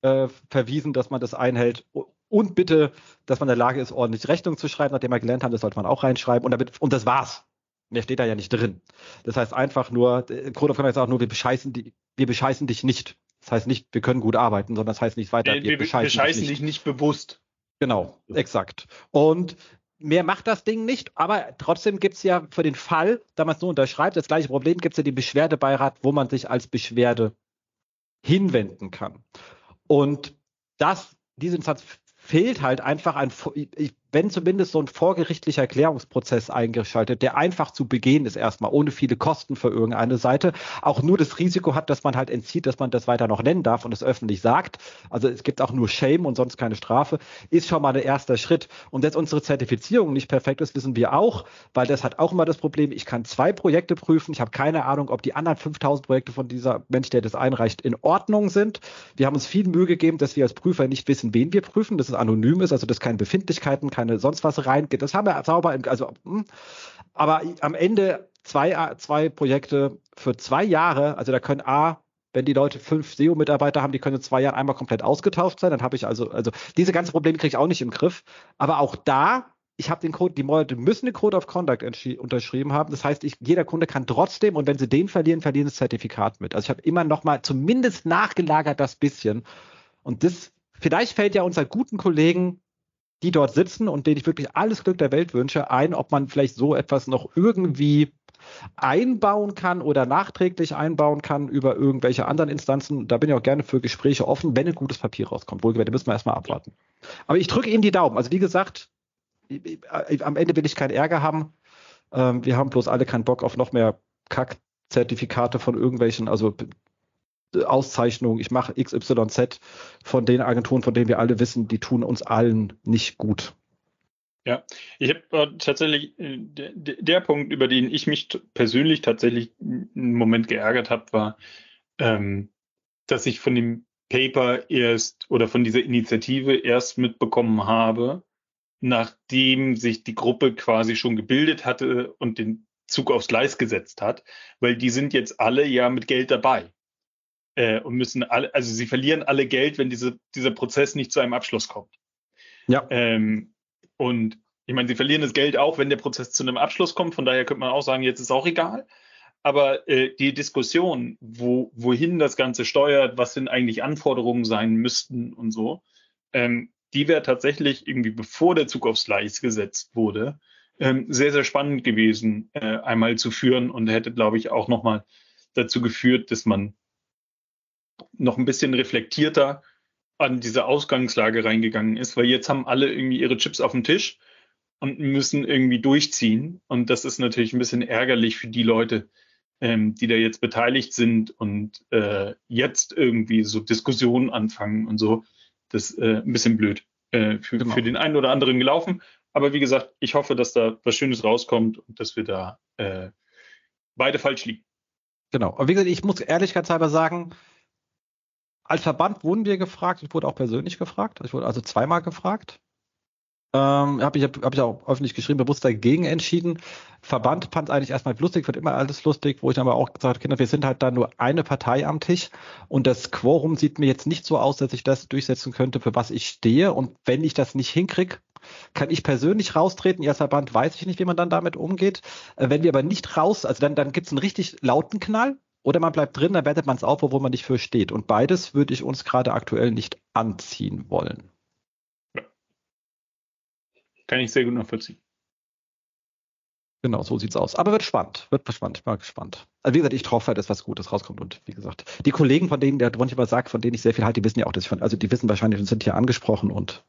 äh, verwiesen, dass man das einhält und bitte, dass man in der Lage ist, ordentlich Rechnung zu schreiben, nachdem wir gelernt haben, das sollte man auch reinschreiben und, damit, und das war's. Mehr steht da ja nicht drin. Das heißt einfach nur, Code of Conduct sagt nur, wir bescheißen, die, wir bescheißen dich nicht. Das heißt nicht, wir können gut arbeiten, sondern das heißt nicht weiter, wir, wir bescheißen, bescheißen dich, nicht. dich nicht bewusst. Genau, exakt. Und mehr macht das Ding nicht, aber trotzdem gibt es ja für den Fall, da man es nur unterschreibt, das gleiche Problem, gibt es ja den Beschwerdebeirat, wo man sich als Beschwerde hinwenden kann. Und das, diese Instanz fehlt halt einfach ein, wenn zumindest so ein vorgerichtlicher Erklärungsprozess eingeschaltet, der einfach zu begehen ist erstmal, ohne viele Kosten für irgendeine Seite, auch nur das Risiko hat, dass man halt entzieht, dass man das weiter noch nennen darf und es öffentlich sagt. Also es gibt auch nur Shame und sonst keine Strafe, ist schon mal der erste Schritt. Und dass unsere Zertifizierung nicht perfekt ist, wissen wir auch, weil das hat auch immer das Problem, ich kann zwei Projekte prüfen, ich habe keine Ahnung, ob die anderen 5000 Projekte von dieser Mensch, der das einreicht, in Ordnung sind. Wir haben uns viel Mühe gegeben, dass wir als Prüfer nicht wissen, wen wir prüfen, dass es anonym ist, also dass keine Befindlichkeiten, keine sonst was reingeht. Das haben wir sauber, also, hm. aber am Ende zwei, zwei Projekte für zwei Jahre, also da können A, wenn die Leute fünf SEO-Mitarbeiter haben, die können in zwei Jahren einmal komplett ausgetauscht sein, dann habe ich also, also diese ganzen Probleme kriege ich auch nicht im Griff. Aber auch da, ich habe den Code, die Leute müssen den Code of Conduct unterschrieben haben. Das heißt, ich, jeder Kunde kann trotzdem, und wenn sie den verlieren, verlieren das Zertifikat mit. Also ich habe immer noch mal zumindest nachgelagert das bisschen. Und das, vielleicht fällt ja unser guten Kollegen die dort sitzen und denen ich wirklich alles Glück der Welt wünsche, ein, ob man vielleicht so etwas noch irgendwie einbauen kann oder nachträglich einbauen kann über irgendwelche anderen Instanzen. Da bin ich auch gerne für Gespräche offen, wenn ein gutes Papier rauskommt. Wohlgemerkt, müssen wir erstmal abwarten. Aber ich drücke Ihnen die Daumen. Also wie gesagt, am Ende will ich keinen Ärger haben. Ähm, wir haben bloß alle keinen Bock auf noch mehr Kack-Zertifikate von irgendwelchen, also Auszeichnung, ich mache XYZ von den Agenturen, von denen wir alle wissen, die tun uns allen nicht gut. Ja, ich habe äh, tatsächlich äh, der, Punkt, über den ich mich persönlich tatsächlich einen Moment geärgert habe, war, ähm, dass ich von dem Paper erst oder von dieser Initiative erst mitbekommen habe, nachdem sich die Gruppe quasi schon gebildet hatte und den Zug aufs Gleis gesetzt hat, weil die sind jetzt alle ja mit Geld dabei äh, und müssen alle, also sie verlieren alle Geld, wenn diese, dieser Prozess nicht zu einem Abschluss kommt. Ja. Ähm, und ich meine, sie verlieren das Geld auch, wenn der Prozess zu einem Abschluss kommt. Von daher könnte man auch sagen, jetzt ist auch egal. Aber äh, die Diskussion, wo, wohin das Ganze steuert, was denn eigentlich Anforderungen sein müssten und so, ähm, die wäre tatsächlich irgendwie, bevor der Zug aufs Gleis gesetzt wurde, ähm, sehr, sehr spannend gewesen, äh, einmal zu führen und hätte, glaube ich, auch nochmal dazu geführt, dass man noch ein bisschen reflektierter an diese Ausgangslage reingegangen ist, weil jetzt haben alle irgendwie ihre Chips auf dem Tisch und müssen irgendwie durchziehen. Und das ist natürlich ein bisschen ärgerlich für die Leute, ähm, die da jetzt beteiligt sind und äh, jetzt irgendwie so Diskussionen anfangen und so. Das ist äh, ein bisschen blöd äh, für, genau. für den einen oder anderen gelaufen. Aber wie gesagt, ich hoffe, dass da was Schönes rauskommt und dass wir da äh, beide falsch liegen. Genau. Aber wie gesagt, ich muss ehrlichkeitshalber sagen, als Verband wurden wir gefragt, ich wurde auch persönlich gefragt, ich wurde also zweimal gefragt. Ähm, habe ich, hab ich auch öffentlich geschrieben, bewusst dagegen entschieden. Verband fand eigentlich erstmal lustig, wird immer alles lustig, wo ich aber auch gesagt habe, Kinder, wir sind halt da nur eine Partei am Tisch und das Quorum sieht mir jetzt nicht so aus, dass ich das durchsetzen könnte, für was ich stehe. Und wenn ich das nicht hinkriege, kann ich persönlich raustreten. Ihr als Verband weiß ich nicht, wie man dann damit umgeht. Äh, wenn wir aber nicht raus, also dann, dann gibt es einen richtig lauten Knall oder man bleibt drin, dann wertet man es auf, obwohl man nicht für steht. Und beides würde ich uns gerade aktuell nicht anziehen wollen. Ja. Kann ich sehr gut nachvollziehen. Genau, so sieht's aus. Aber wird spannend, wird spannend, ich bin mal gespannt. Also wie gesagt, ich hoffe, dass was Gutes rauskommt und wie gesagt, die Kollegen, von denen der manchmal sagt, von denen ich sehr viel halte, die wissen ja auch, dass ich von, also die wissen wahrscheinlich und sind hier angesprochen und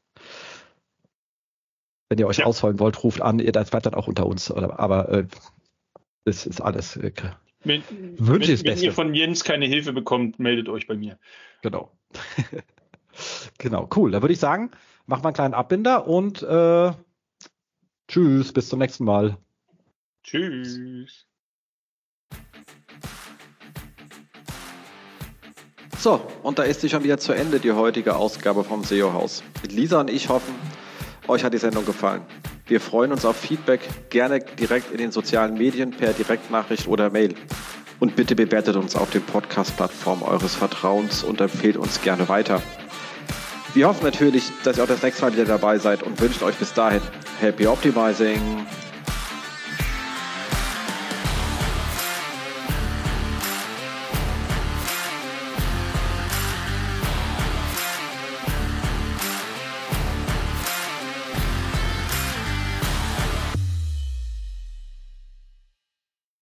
wenn ihr euch ja. ausholen wollt, ruft an, ihr das bleibt dann auch unter uns. Oder, aber äh, das ist alles. Äh, wenn, wenn, wenn ihr von Jens keine Hilfe bekommt, meldet euch bei mir. Genau. genau, cool. Da würde ich sagen, machen wir einen kleinen Abbinder und äh, tschüss, bis zum nächsten Mal. Tschüss. So, und da ist sie schon wieder zu Ende, die heutige Ausgabe vom SEO-Haus. Lisa und ich hoffen, euch hat die Sendung gefallen. Wir freuen uns auf Feedback, gerne direkt in den sozialen Medien per Direktnachricht oder Mail. Und bitte bewertet uns auf den Podcast-Plattformen eures Vertrauens und empfehlt uns gerne weiter. Wir hoffen natürlich, dass ihr auch das nächste Mal wieder dabei seid und wünschen euch bis dahin Happy Optimizing!